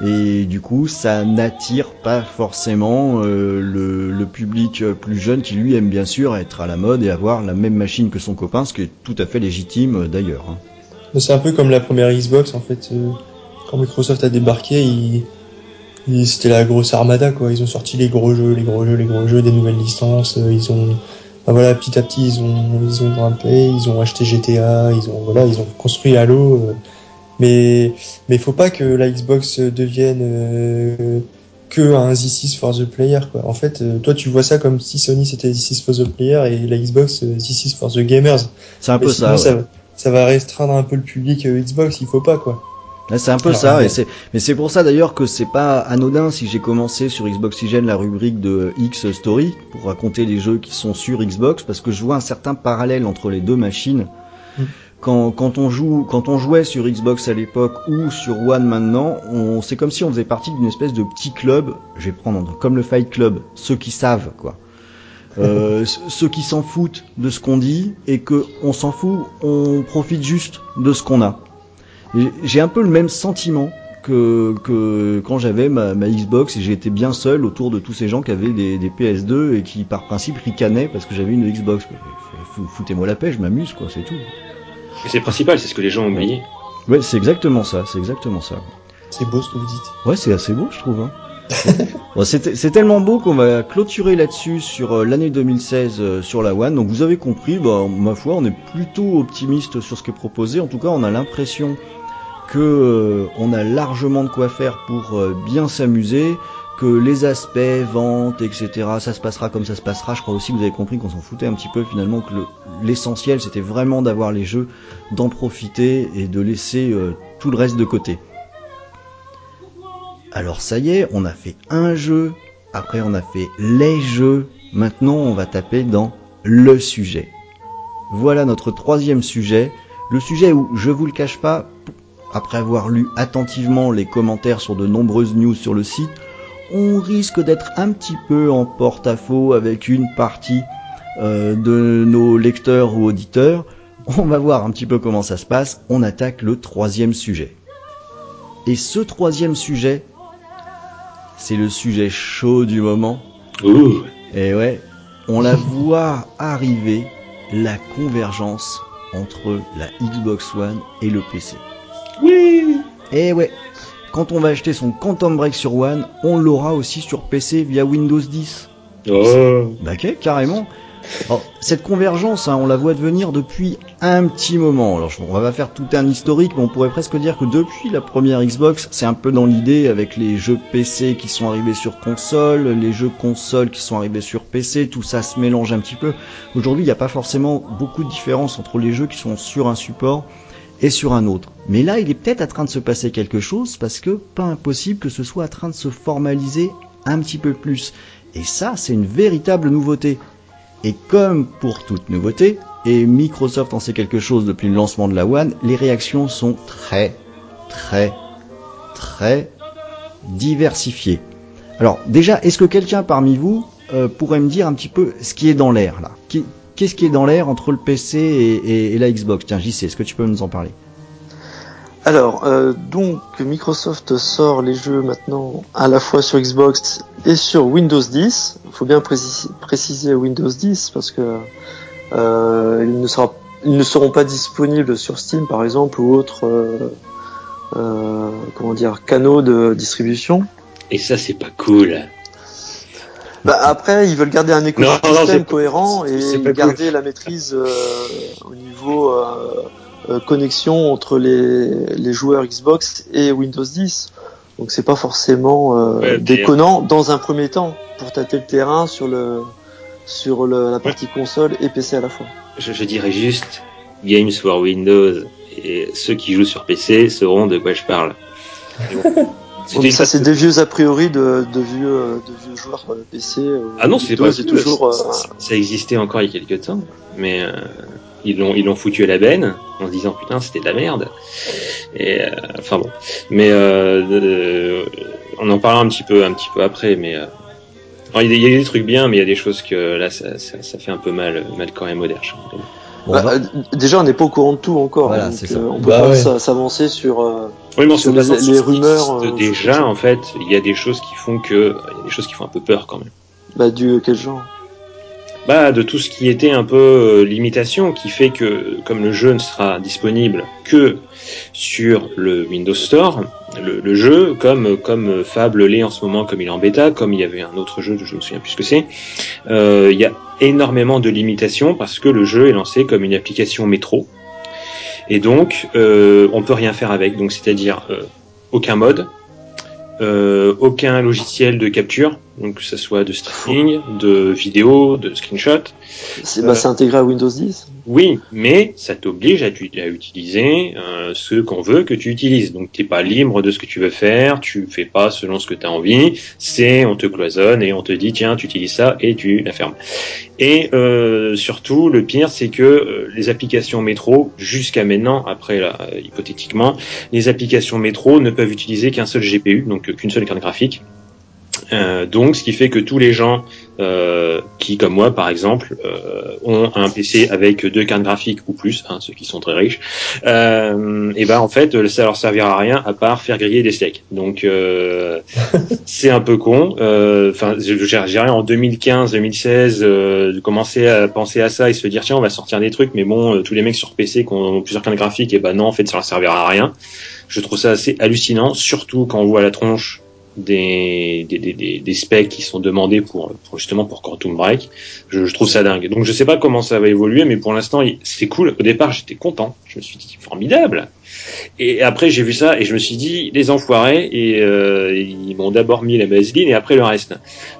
Et du coup, ça n'attire pas forcément euh, le, public plus jeune qui lui aime bien sûr être à la mode et avoir la même machine que son copain, ce qui est tout à fait légitime d'ailleurs. Hein. C'est un peu comme la première Xbox en fait. quand Microsoft a débarqué, il c'était la grosse armada quoi. Ils ont sorti les gros jeux, les gros jeux, les gros jeux, des nouvelles licences. Ils ont, voilà, petit à petit ils ont, ils ont grimpé, ils ont acheté GTA, ils ont, voilà, ils ont construit Halo. mais, mais faut pas que la Xbox devienne que un This is for the player quoi. En fait, euh, toi tu vois ça comme si Sony c'était This is for the player et la Xbox euh, This is for the gamers. C'est un peu ça, ça. va restreindre un peu le public euh, Xbox, il faut pas quoi. C'est un peu ça, et c'est, mais c'est pour ça d'ailleurs que c'est pas anodin si j'ai commencé sur Xbox Xboxygène la rubrique de X Story pour raconter les jeux qui sont sur Xbox parce que je vois un certain parallèle entre les deux machines. Mm quand, on joue, quand on jouait sur Xbox à l'époque ou sur One maintenant, on, c'est comme si on faisait partie d'une espèce de petit club. Je vais prendre comme le Fight Club, ceux qui savent quoi. <laughs> Euh, ceux qui s'en foutent de ce qu'on dit et que on s'en fout, on profite juste de ce qu'on a. J'ai un peu le même sentiment que, que quand j'avais ma, ma, Xbox et j'étais bien seul autour de tous ces gens qui avaient des, des PS2 et qui par principe ricanaient parce que j'avais une Xbox. Foutez-moi la paix, je m'amuse quoi, c'est tout c'est le principal, c'est ce que les gens ont oublié. Ouais, c'est exactement ça, c'est exactement ça. C'est beau ce que vous dites. Ouais, c'est assez beau, je trouve. Hein. <laughs> bon, c'est tellement beau qu'on va clôturer là-dessus sur euh, l'année 2016 euh, sur la One. Donc vous avez compris, bah, ma foi, on est plutôt optimiste sur ce qui est proposé. En tout cas, on a l'impression que euh, on a largement de quoi faire pour bien s'amuser que les aspects, ventes, etc., ça se passera comme ça se passera. Je crois aussi que vous avez compris qu'on s'en foutait un petit peu finalement, que l'essentiel c'était vraiment d'avoir les jeux, d'en profiter et de laisser euh, tout le reste de côté. Alors ça y est, on a fait un jeu, après on a fait les jeux, maintenant on va taper dans le sujet. Voilà notre troisième sujet, le sujet où, je vous le cache pas, après avoir lu attentivement les commentaires sur de nombreuses news sur le site, on risque d'être un petit peu en porte-à-faux avec une partie euh, de nos lecteurs ou auditeurs. On va voir un petit peu comment ça se passe. On attaque le troisième sujet. Et ce troisième sujet, c'est le sujet chaud du moment. Et ouais, on la voit arriver, la convergence entre la Xbox One et le PC. Oui Et ouais, quand on va acheter son Quantum Break sur One, on l'aura aussi sur PC via Windows 10. Oh. Bah, carrément. cette convergence, hein, on la voit devenir depuis un petit moment. Alors, on va pas faire tout un historique, mais on pourrait presque dire que depuis la première Xbox, c'est un peu dans l'idée avec les jeux PC qui sont arrivés sur console, les jeux console qui sont arrivés sur PC, tout ça se mélange un petit peu. Aujourd'hui, il n'y a pas forcément beaucoup de différence entre les jeux qui sont sur un support et sur un autre. Mais là, il est peut-être en train de se passer quelque chose parce que pas impossible que ce soit en train de se formaliser un petit peu plus. Et ça, c'est une véritable nouveauté. Et comme pour toute nouveauté, et Microsoft en sait quelque chose depuis le lancement de la One, les réactions sont très, très, très diversifiées. Alors déjà, est-ce que quelqu'un parmi vous euh, pourrait me dire un petit peu ce qui est dans l'air là? Qu'est-ce qui est dans l'air entre le PC et, la Xbox? Tiens, JC, est-ce que tu peux nous en parler? Alors, euh, donc Microsoft sort les jeux maintenant à la fois sur Xbox et sur Windows 10. Il faut bien préciser, Windows 10 parce que euh, ils, ne ils, ne seront pas disponibles sur Steam par exemple ou autres euh, comment dire canaux de distribution. Et ça c'est pas cool. Bah après, ils veulent garder un écosystème cohérent et garder la maîtrise euh, au niveau euh, euh, connexion entre les, les, joueurs Xbox et Windows 10. Donc c'est pas forcément déconnant dans un premier temps pour tâter le terrain sur le sur le, la partie console et PC à la fois. Je, je dirais juste Games for Windows et ceux qui jouent sur PC sauront de quoi je parle. <laughs> ça, c'est des vieux a priori de, de vieux, euh, de vieux joueurs euh, PC. Euh, ah non, c'est pas toujours. Ça, existait encore il y a quelques temps, mais ils l'ont ils l'ont foutu à la benne en se disant putain c'était de la merde. Et enfin bon, mais on en parlera un petit peu un petit peu après, mais il y, a des trucs bien, mais il y a des choses que là ça, fait un peu mal mal quand même au Bah, euh, déjà, on n'est pas au courant de tout encore. Voilà, donc, ça. Euh, on peut bah, pas s'avancer sur, euh, oui, sur les, les, rumeurs. déjà, en fait, il y a des choses qui font que, il y a des choses qui font un peu peur quand même. Bah, du quel genre? Bah, de tout ce qui était un peu euh, limitation, qui fait que comme le jeu ne sera disponible que sur le Windows Store, le, jeu, comme comme Fable l'est en ce moment, comme il est en bêta, comme il y avait un autre jeu, je me souviens plus ce que c'est, euh, il y a énormément de limitations parce que le jeu est lancé comme une application métro. Et donc, euh, on peut rien faire avec. Donc, c'est-à-dire euh, aucun mode, euh, aucun logiciel de capture, donc que ce soit de streaming, de vidéo, de screenshot. C'est bah, euh, intégré à Windows 10 Oui, mais ça t'oblige à, à, utiliser euh, ce qu'on veut que tu utilises. Donc t'es pas libre de ce que tu veux faire, tu fais pas selon ce que tu as envie, c'est on te cloisonne et on te dit tiens tu utilises ça et tu la fermes. Et euh, surtout le pire c'est que euh, les applications métro jusqu'à maintenant, après là, hypothétiquement, les applications métro ne peuvent utiliser qu'un seul GPU, donc qu'une seule carte graphique. Euh, donc, ce qui fait que tous les gens euh, qui, comme moi, par exemple, euh, ont un PC avec deux cartes graphiques ou plus, hein, ceux qui sont très riches, et ben en fait, ça leur servira à rien à part faire griller des steaks. Donc, <laughs> c'est un peu con. Enfin, j'ai rien en 2015, 2016, de commencer à penser à ça et se dire tiens, on va sortir des trucs, mais bon, tous les mecs sur PC qui ont plusieurs cartes graphiques, et ben non, en fait, ça leur servira à rien. Je trouve ça assez hallucinant, surtout quand on voit la tronche des, des, des, des, specs qui sont demandés pour, pour justement pour Quantum Break. Je, je, trouve ça dingue. Donc je sais pas comment ça va évoluer, mais pour l'instant c'est cool. Au départ j'étais content. Je me suis dit formidable. Et après, j'ai vu ça et je me suis dit, les enfoirés, et euh, ils m'ont d'abord mis la vaseline et après le reste.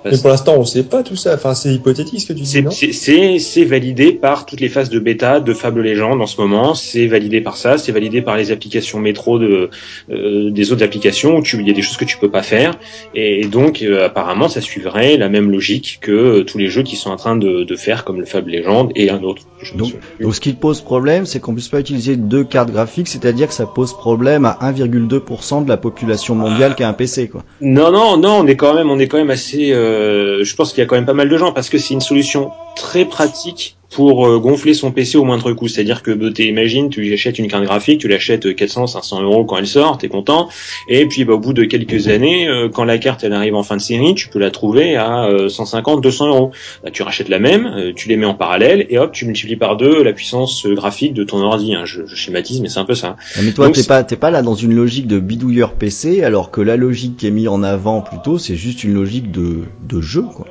Mais pour l'instant, on sait pas tout ça. Enfin, c'est hypothétique ce que tu dis, C'est validé par toutes les phases de bêta de Fable Legend en ce moment. C'est validé par ça. C'est validé par les applications métro de euh, des autres applications où tu, il y a des choses que tu peux pas faire. Et donc, euh, apparemment, ça suivrait la même logique que tous les jeux qui sont en train de, de faire, comme le Fable Legend et un autre. Donc, donc, ce qui pose problème, c'est qu'on puisse pas utiliser deux cartes graphiques, c'est-à-dire que ça pose problème à 1,2% de la population mondiale qui a un PC, quoi. Non, non, non, on est quand même, on est quand même assez. Euh, je pense qu'il y a quand même pas mal de gens parce que c'est une solution très pratique pour euh, gonfler son PC au moindre coût. C'est-à-dire que bah, imagines, tu achètes une carte graphique, tu l'achètes 400, 500 euros quand elle sort, t'es content, et puis bah, au bout de quelques années, euh, quand la carte elle arrive en fin de série, tu peux la trouver à 150, 200 euros. Bah, tu rachètes la même, tu les mets en parallèle, et hop, tu multiplies par deux la puissance graphique de ton ordi. Hein. Je, je, schématise, mais c'est un peu ça. Mais toi, t'es pas, t'es pas là dans une logique de bidouilleur PC, alors que la logique qui est mise en avant plutôt, c'est juste une logique de, de jeu, quoi.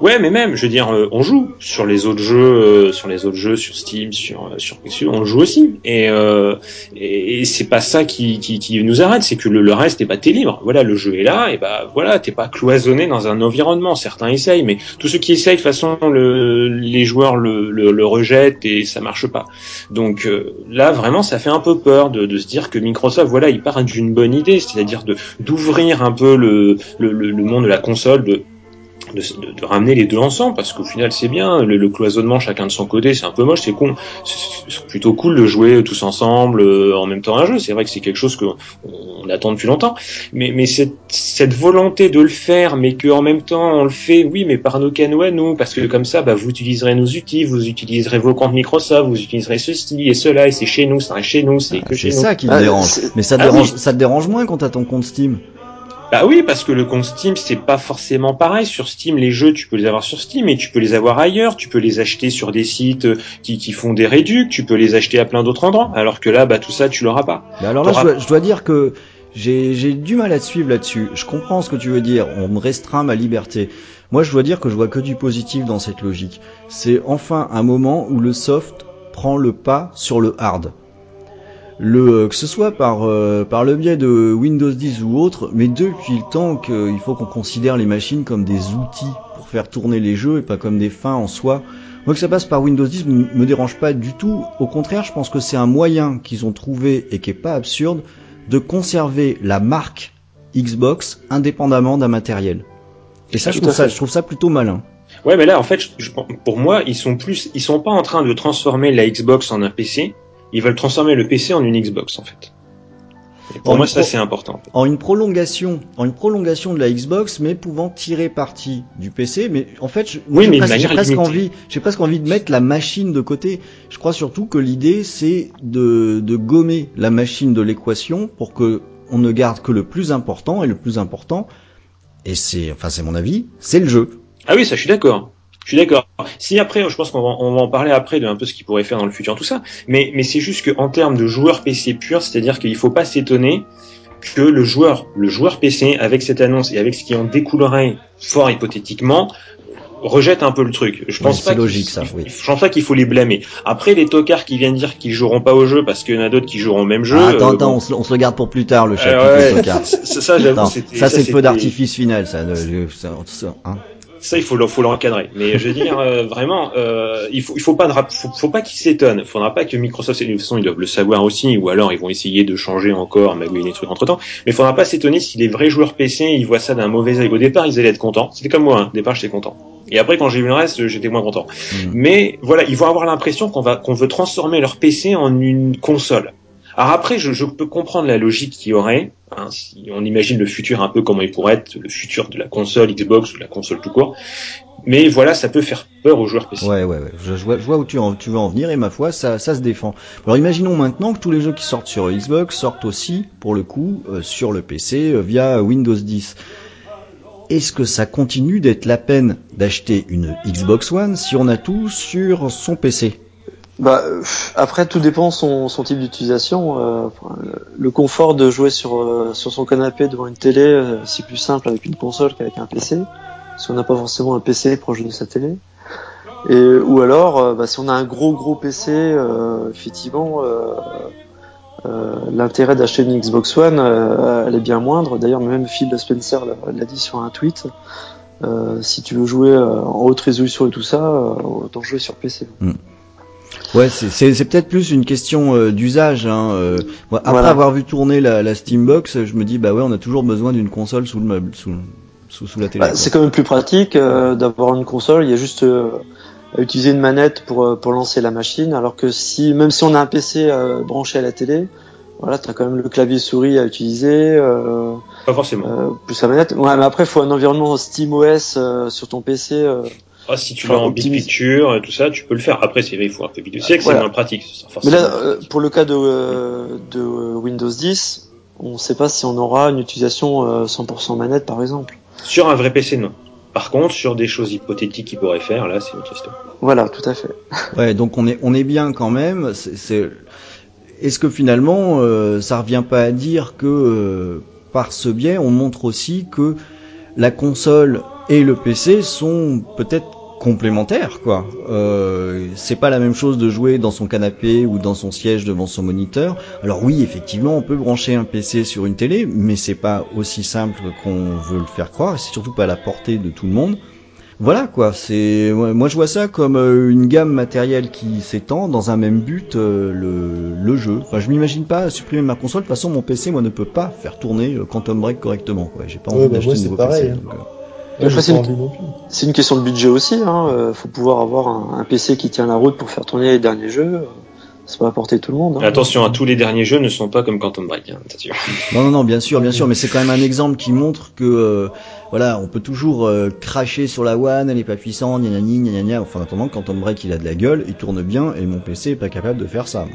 Ouais, mais même, je veux dire, euh, on joue sur les autres jeux, euh, sur les autres jeux, sur Steam, sur euh, sur PC, on joue aussi. Et et, c'est pas ça qui, qui, qui nous arrête, c'est que le, reste, est pas t'es libre. Voilà, le jeu est là, et bah voilà, t'es pas cloisonné dans un environnement. Certains essayent, mais tous ceux qui essayent, de toute façon, le, les joueurs le, le, rejettent et ça marche pas. Donc là, vraiment, ça fait un peu peur de, de se dire que Microsoft, voilà, il part d'une bonne idée, c'est-à-dire d'ouvrir un peu le, le, le monde de la console, de de, de, ramener les deux ensemble parce qu'au final c'est bien le, cloisonnement chacun de son côté c'est un peu moche c'est con. C'est plutôt cool de jouer tous ensemble euh, en même temps un jeu. C'est vrai que c'est quelque chose que on, attend depuis longtemps. Mais mais cette, cette volonté de le faire mais que en même temps on le fait oui mais par nos canaux à nous parce que comme ça bah vous utiliserez nos outils vous utiliserez vos comptes Microsoft vous utiliserez ceci et cela et c'est chez nous reste chez nous c'est ah, que chez ça qui me ah, dérange. mais ça te ah dérange ça te dérange moins quand t'as ton compte Steam? Bah oui, parce que le compte Steam, c'est pas forcément pareil. Sur Steam, les jeux, tu peux les avoir sur Steam, et tu peux les avoir ailleurs. Tu peux les acheter sur des sites euh, qui, qui font des réducts. Tu peux les acheter à plein d'autres endroits. Alors que là, bah tout ça, tu l'auras pas. Mais alors là, je dois, je dois, dire que j'ai du mal à te suivre là-dessus. Je comprends ce que tu veux dire. On me restreint ma liberté. Moi, je dois dire que je vois que du positif dans cette logique. C'est enfin un moment où le soft prend le pas sur le hard le, euh, que ce soit par, euh, par le biais de Windows 10 ou autre, mais depuis le temps qu'il faut qu'on considère les machines comme des outils pour faire tourner les jeux et pas comme des fins en soi. Moi que ça passe par Windows 10 me dérange pas du tout. Au contraire, je pense que c'est un moyen qu'ils ont trouvé et qui est pas absurde de conserver la marque Xbox indépendamment d'un matériel. Et ça, je trouve ça, je trouve ça plutôt malin. Ouais, mais là, en fait, pour moi, ils sont plus, ils sont pas en train de transformer la Xbox en un PC ils veulent transformer le PC en une Xbox en fait. pour moi, ça c'est important. En une prolongation, en une prolongation de la Xbox, mais pouvant tirer parti du PC. Mais en fait, j'ai presque, envie, j'ai presque envie de mettre la machine de côté. Je crois surtout que l'idée c'est de, de gommer la machine de l'équation pour que on ne garde que le plus important et le plus important. Et c'est, enfin c'est mon avis, c'est le jeu. Ah oui, ça je suis d'accord. Suis d'accord. Si après, je pense qu'on va, on va en parler après de un peu ce qu'il pourrait faire dans le futur, tout ça. Mais, mais c'est juste qu'en termes de joueur PC pur, c'est-à-dire qu'il faut pas s'étonner que le joueur, le joueur PC, avec cette annonce et avec ce qui en découlerait fort hypothétiquement, rejette un peu le truc. Je pense pas logique ça. Oui. Je pense pas qu'il faut les blâmer. Après les tocards qui viennent dire qu'ils joueront pas au jeu parce qu'il y en a d'autres qui joueront au même jeu. Ah, attends, euh, attends, on, se, on, se, le garde pour plus tard le chapitre euh, ouais, <laughs> Ça, ça c'est le peu d'artifice final, ça. ça hein ça il faut faut l'encadrer mais je veux dire euh, vraiment euh, il faut il faut pas de, faut, faut pas qu'ils s'étonnent faudra pas que Microsoft de toute façon ils doivent le savoir aussi ou alors ils vont essayer de changer encore magouiller des trucs entre temps mais faudra pas s'étonner si les vrais joueurs PC ils voient ça d'un mauvais œil. Au départ ils allaient être contents. C'était comme moi hein. au départ j'étais content. Et après quand j'ai vu le reste j'étais moins content. Hmm. mais voilà ils vont avoir l'impression qu'on va qu'on veut transformer leur PC en une console alors après, je, peux comprendre la logique qu'il y aurait. Hein, si on imagine le futur un peu comment il pourrait être, le futur de la console Xbox ou la console tout court. Mais voilà, ça peut faire peur aux joueurs PC. Ouais, ouais, ouais. Je, vois, où tu, veux en venir et ma foi, ça, ça se défend. Alors imaginons maintenant que tous les jeux qui sortent sur Xbox sortent aussi, pour le coup, euh, sur le PC euh, via Windows 10 est-ce que ça continue d'être la peine d'acheter une Xbox One si on a tout sur son PC bah, après, tout dépend son, son type d'utilisation. Euh, le confort de jouer sur, euh, sur son canapé devant une télé, euh, c'est plus simple avec une console qu'avec un PC, si on n'a pas forcément un PC proche de sa télé. Et, ou alors, bah, si on a un gros gros PC, effectivement, l'intérêt d'acheter une Xbox One, elle est bien moindre. D'ailleurs, même Phil Spencer l'a dit sur un tweet. si tu veux jouer en haute résolution et tout ça, autant jouer sur PC. Mm. Ouais, c'est peut-être plus une question euh, d'usage. Hein, euh. après avoir vu tourner la, la Steambox, je me dis bah ouais, on a toujours besoin d'une console sous le meuble, sous, sous, sous la télé. Bah, c'est quand même plus pratique euh, d'avoir une console. Il y a juste à utiliser une manette pour pour lancer la machine, alors que si même si on a un PC branché à la télé, voilà, t'as quand même le clavier souris à utiliser. Pas forcément. plus la manette. Ouais, mais après, il faut un environnement SteamOS sur ton PC. Ah, si tu l'as en big picture et tout ça, tu peux le faire. Après, c'est vrai, il faut un peu vidéo. C'est que c'est moins pratique. Mais là, euh, pour le cas de, euh, de Windows 10, on ne sait pas si on aura une utilisation 100% euh, manette, par exemple. Sur un vrai PC, non. Par contre, sur des choses hypothétiques qu'il pourrait faire, là, c'est une question. Voilà, tout à fait. <laughs> ouais, donc on est, on est bien quand même. C'est, est-ce que finalement, euh, ça revient pas à dire que par ce biais, on montre aussi que la console et le PC sont peut-être complémentaire quoi. Euh, c'est pas la même chose de jouer dans son canapé ou dans son siège devant son moniteur. Alors oui, effectivement, on peut brancher un PC sur une télé, mais c'est pas aussi simple qu'on veut le faire croire. C'est surtout pas à la portée de tout le monde. Voilà quoi. C'est moi je vois ça comme euh, une gamme matérielle qui s'étend dans un même but euh, le, le jeu. Enfin, je m'imagine pas supprimer ma console. De toute façon, mon PC moi ne peut pas faire tourner euh, Quantum Break correctement. Quoi. J'ai pas envie bah, d'acheter un nouveau PC. Hein. C'est une, question de budget aussi. Hein. Euh, faut pouvoir avoir un, PC qui tient la route pour faire tourner les derniers jeux. Ça peut apporter tout le monde. Hein. Attention, à tous les derniers jeux ne sont pas comme Quantum Break, hein, sûr. <laughs> Non, non, non, bien sûr, bien sûr, mais c'est quand même un exemple qui montre que, euh, voilà, on peut toujours euh, cracher sur la One, elle est pas puissante, gna gna gna Enfin, en attendant, Quantum Break, il a de la gueule, il tourne bien, et mon PC est pas capable de faire ça.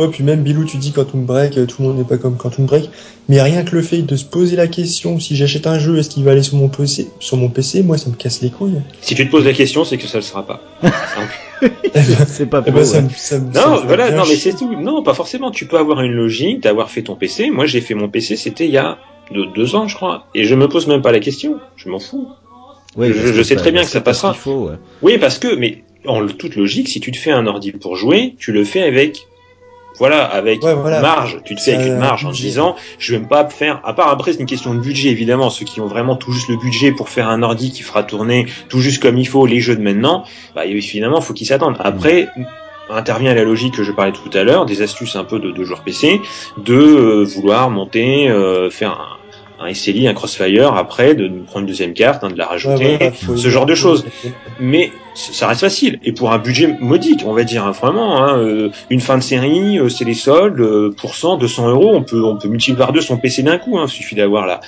Oh, puis même Bilou, tu dis Quantum Break, euh, tout le monde n'est pas comme Quantum Break, mais rien que le fait de se poser la question si j'achète un jeu, est-ce qu'il va aller sur mon PC Sur mon PC, moi, ça me casse les couilles. Si tu te poses la question, c'est que ça le sera pas. <laughs> <laughs> c'est pas eh ben, Non, voilà, non, mais c'est tout. Non, pas forcément. Tu peux avoir une logique d'avoir fait ton PC. Moi, j'ai fait mon PC, c'était il y a deux, ans, je crois, et je me pose même pas la question. Je m'en fous. Oui, je, sais très bien que ça passera. Faut, Oui, parce que, mais en toute logique, si tu te fais un ordi pour jouer, tu le fais avec voilà, avec marge, tu te fais avec une marge en disant, je vais pas faire, à part après c'est une question de budget évidemment, ceux qui ont vraiment tout juste le budget pour faire un ordi qui fera tourner tout juste comme il faut les jeux de maintenant, bah évidemment faut qu'ils s'attendent. Après, intervient la logique que je parlais tout à l'heure, des astuces un peu de, de joueurs PC, de euh, vouloir monter, euh, faire un, un SLI, un Crossfire après, de prendre une deuxième carte, hein, de la rajouter, ce genre de choses. Mais ça reste facile. Et pour un budget modique, on va dire, hein, vraiment, hein, euh, une fin de série, euh, c'est les soldes, euh, pour 100, 200 euros, on peut, on peut multiplier par deux son PC d'un coup. Hein, il suffit d'avoir la,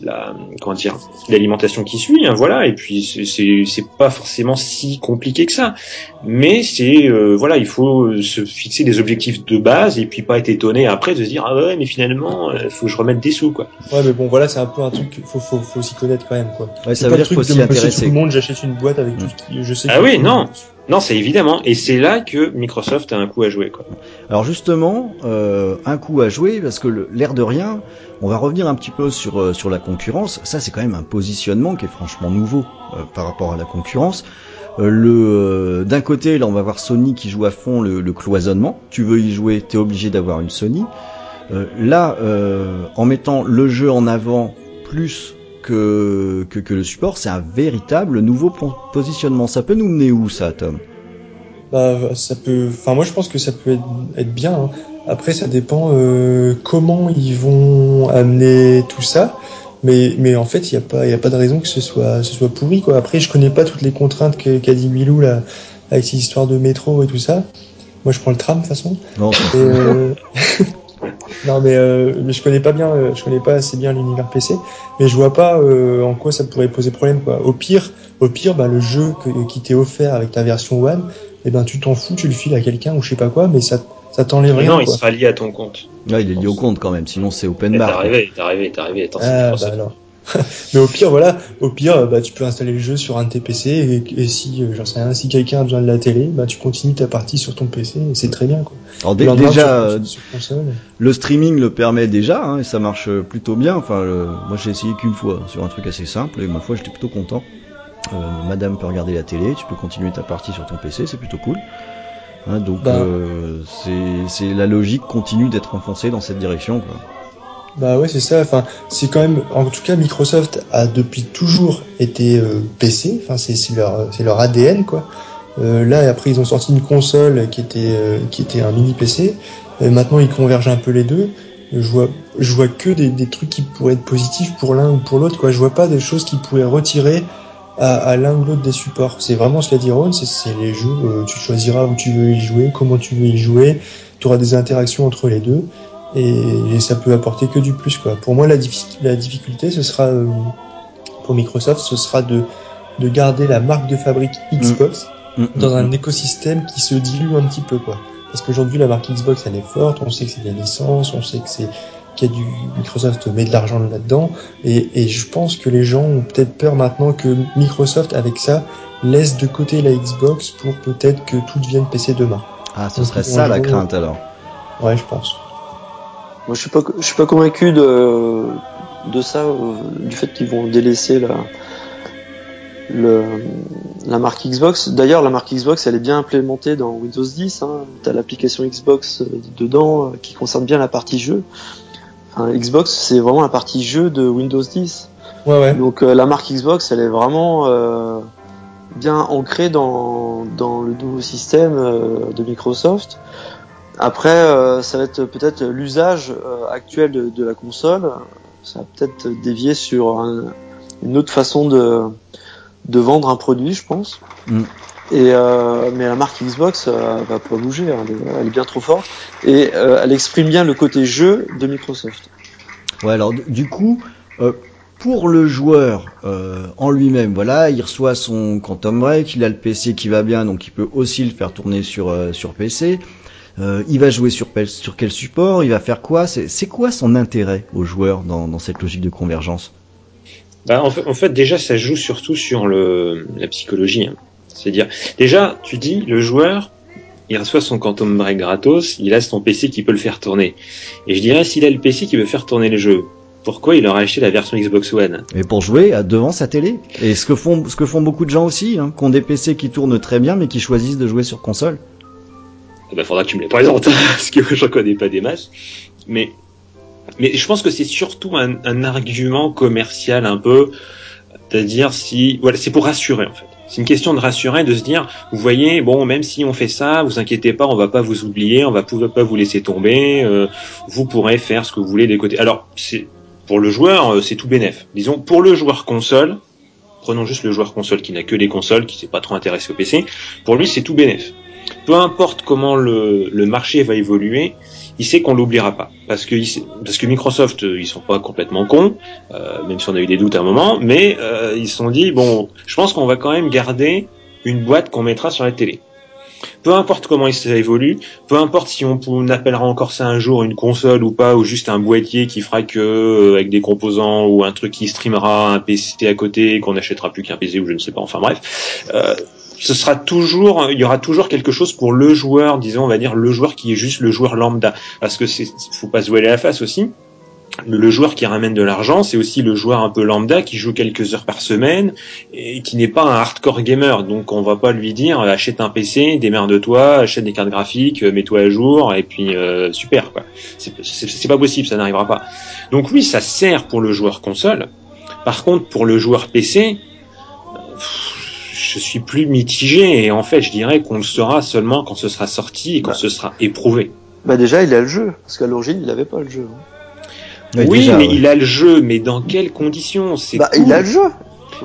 la, comment dire, l'alimentation qui suit, hein, voilà. Et puis c'est, c'est pas forcément si compliqué que ça. Mais c'est, voilà, il faut se fixer des objectifs de base et puis pas être étonné après de se dire ah ouais, mais finalement, il faut que je remette des sous, quoi. Ouais, mais bon, voilà, c'est un peu un truc, faut, faut, faut s'y connaître quand même, quoi. Ouais, ça veut dire qu'il faut s'y intéresser. Tout le monde, j'achète une boîte avec tout ce qui, je sais. Ah oui, non. Non, c'est évidemment, et c'est là que Microsoft a un coup à jouer. Quoi. Alors justement, euh, un coup à jouer, parce que l'air de rien, on va revenir un petit peu sur, euh, sur la concurrence. Ça, c'est quand même un positionnement qui est franchement nouveau euh, par rapport à la concurrence. d'un côté, là, on va voir Sony qui joue à fond le cloisonnement. Tu veux y jouer, t'es obligé d'avoir une Sony. là, en mettant le jeu en avant plus que, que, le support, c'est un véritable nouveau positionnement. Ça peut nous mener où ça, Tom? Bah, ça peut. Enfin, moi, je pense que ça peut être, bien. Hein. Après, ça dépend euh, comment ils vont amener tout ça. Mais, mais en fait, il n'y a pas, il a pas de raison que ce soit, ce soit pourri, quoi. Après, je connais pas toutes les contraintes qu'a dit Milou là, avec ces histoires de métro et tout ça. Moi, je prends le tram de toute façon. Non. Euh, <laughs> non, mais, euh, mais je connais pas bien, euh, je connais pas assez bien l'univers PC, mais je vois pas euh, en quoi ça pourrait poser problème. Quoi. Au pire, au pire, bah, le jeu qui t'est offert avec ta version One, eh ben tu t'en fous, tu le files à quelqu'un ou je sais pas quoi, mais ça, ça t'enlève rien. Non, il sera lié à ton compte. Ouais, il est lié au compte quand même, sinon c'est open bar. T'es arrivé, t'es arrivé, t'es arrivé. Attends, ah, bah alors. <laughs> mais au pire, voilà, au pire, bah, tu peux installer le jeu sur un de tes PC et, si, euh, j'en sais rien, si quelqu'un a besoin de la télé, bah, tu continues ta partie sur ton PC et c'est très bien, quoi. Alors déjà, le streaming le permet déjà, hein, et ça marche plutôt bien. Enfin, moi j'ai essayé qu'une fois sur un truc assez simple et ma foi j'étais plutôt content. Euh, madame peut regarder la télé, tu peux continuer ta partie sur ton PC, c'est plutôt cool. Hein, donc bah. euh, c'est la logique continue d'être enfoncée dans cette direction. Quoi. Bah ouais, c'est ça. Enfin, c'est quand même, en tout cas, Microsoft a depuis toujours été euh, PC. Enfin, c'est leur, c'est leur ADN quoi. Euh, là, après, ils ont sorti une console qui était, euh, qui était un mini PC. Et maintenant, ils convergent un peu les deux. Je vois, je vois que des, des trucs qui pourraient être positifs pour l'un ou pour l'autre. Quoi, je vois pas des choses qui pourraient retirer à, à l'un ou l'autre des supports. C'est vraiment ce qu'a dit Ron. C'est les jeux. Euh, tu choisiras où tu veux y jouer, comment tu veux y jouer. Tu auras des interactions entre les deux et, ça peut apporter que du plus quoi. Pour moi la, la difficulté ce sera euh, pour Microsoft ce sera de, de garder la marque de fabrique Xbox mm. Mm, dans mm, un écosystème qui se dilue un petit peu quoi. Parce qu'aujourd'hui la marque Xbox elle est forte, on sait que c'est des licences, on sait que c'est qu'il y a du Microsoft met de l'argent là-dedans et, et je pense que les gens ont peut-être peur maintenant que Microsoft avec ça laisse de côté la Xbox pour peut-être que tout devienne PC demain. Ah, ce serait ça la crainte alors. Ouais, je pense. Moi, je suis pas, je suis pas convaincu de, de ça, euh, du fait qu'ils vont délaisser la, le, la marque Xbox. D'ailleurs, la marque Xbox, elle est bien implémentée dans Windows 10. Hein. Tu as l'application Xbox euh, dedans euh, qui concerne bien la partie jeu. Enfin, Xbox, c'est vraiment la partie jeu de Windows 10. Ouais, ouais. Donc la marque Xbox, elle est vraiment euh, bien ancrée dans, dans le nouveau système de Microsoft. Après, euh, ça va être peut-être l'usage euh, actuel de, la console. Ça va peut-être dévier sur une autre façon de, de vendre un produit, je pense. Mm. Et euh, mais la marque Xbox va pas bouger, hein. elle, est, bien trop forte et elle exprime bien le côté jeu de Microsoft. Ouais, alors du coup, pour le joueur en lui-même, voilà, il reçoit son Quantum Break, il a le PC qui va bien, donc il peut aussi le faire tourner sur sur PC. Euh, il va jouer sur, sur quel support Il va faire quoi C'est quoi son intérêt aux joueurs dans, cette logique de convergence? Bah, en, fait, déjà, ça joue surtout sur le, la psychologie. Hein. C'est-à-dire, déjà, tu dis, le joueur, il reçoit son Quantum Break gratos, il a son PC qui peut le faire tourner. Et je dirais, s'il a le PC qui veut faire tourner le jeu, pourquoi il aurait acheté la version Xbox One? Mais pour jouer devant sa télé. Et ce que font, ce que font beaucoup de gens aussi, hein, qui ont des PC qui tournent très bien, mais qui choisissent de jouer sur console il bah, faudra que tu me les présentes, <laughs> parce que je connais pas des masses. Mais, mais je pense que c'est surtout un, un, argument commercial un peu, c'est-à-dire si, voilà, c'est pour rassurer en fait. C'est une question de rassurer, de se dire, vous voyez, bon, même si on fait ça, vous inquiétez pas, on va pas vous oublier, on va pas vous laisser tomber, euh, vous pourrez faire ce que vous voulez des côtés. Alors, c'est pour le joueur, euh, c'est tout bénef. Disons, pour le joueur console, prenons juste le joueur console qui n'a que des consoles, qui s'est pas trop intéressé au PC, pour lui c'est tout bénéf. Peu importe comment le, le marché va évoluer, il sait qu'on l'oubliera pas parce que parce que Microsoft ils sont pas complètement cons euh, même si on a eu des doutes à un moment mais euh, ils se sont dit bon je pense qu'on va quand même garder une boîte qu'on mettra sur la télé peu importe comment ça évolue, peu importe si on, appellera encore ça un jour une console ou pas, ou juste un boîtier qui fera que euh, avec des composants ou un truc qui streamera un PC à côté qu'on n'achètera plus qu'un PC ou je ne sais pas. Enfin bref, euh, ce sera toujours, il y aura toujours quelque chose pour le joueur, disons, on va dire le joueur qui est juste le joueur lambda, parce que c'est, faut pas se voiler la face aussi le joueur qui ramène de l'argent, c'est aussi le joueur un peu lambda qui joue quelques heures par semaine et qui n'est pas un hardcore gamer. Donc on va pas lui dire achète un PC, démerde-toi, achète des cartes graphiques, mets-toi à jour et puis euh, super quoi. C'est pas possible, ça n'arrivera pas. Donc oui, ça sert pour le joueur console. Par contre, pour le joueur PC, je suis plus mitigé et en fait, je dirais qu'on le saura seulement quand ce sera sorti et quand bah. ce sera éprouvé. Bah déjà, il a le jeu parce qu'à l'origine, il n'avait pas le jeu. Hein oui, mais il a le jeu, mais dans quelles conditions? C'est bah, il a le jeu.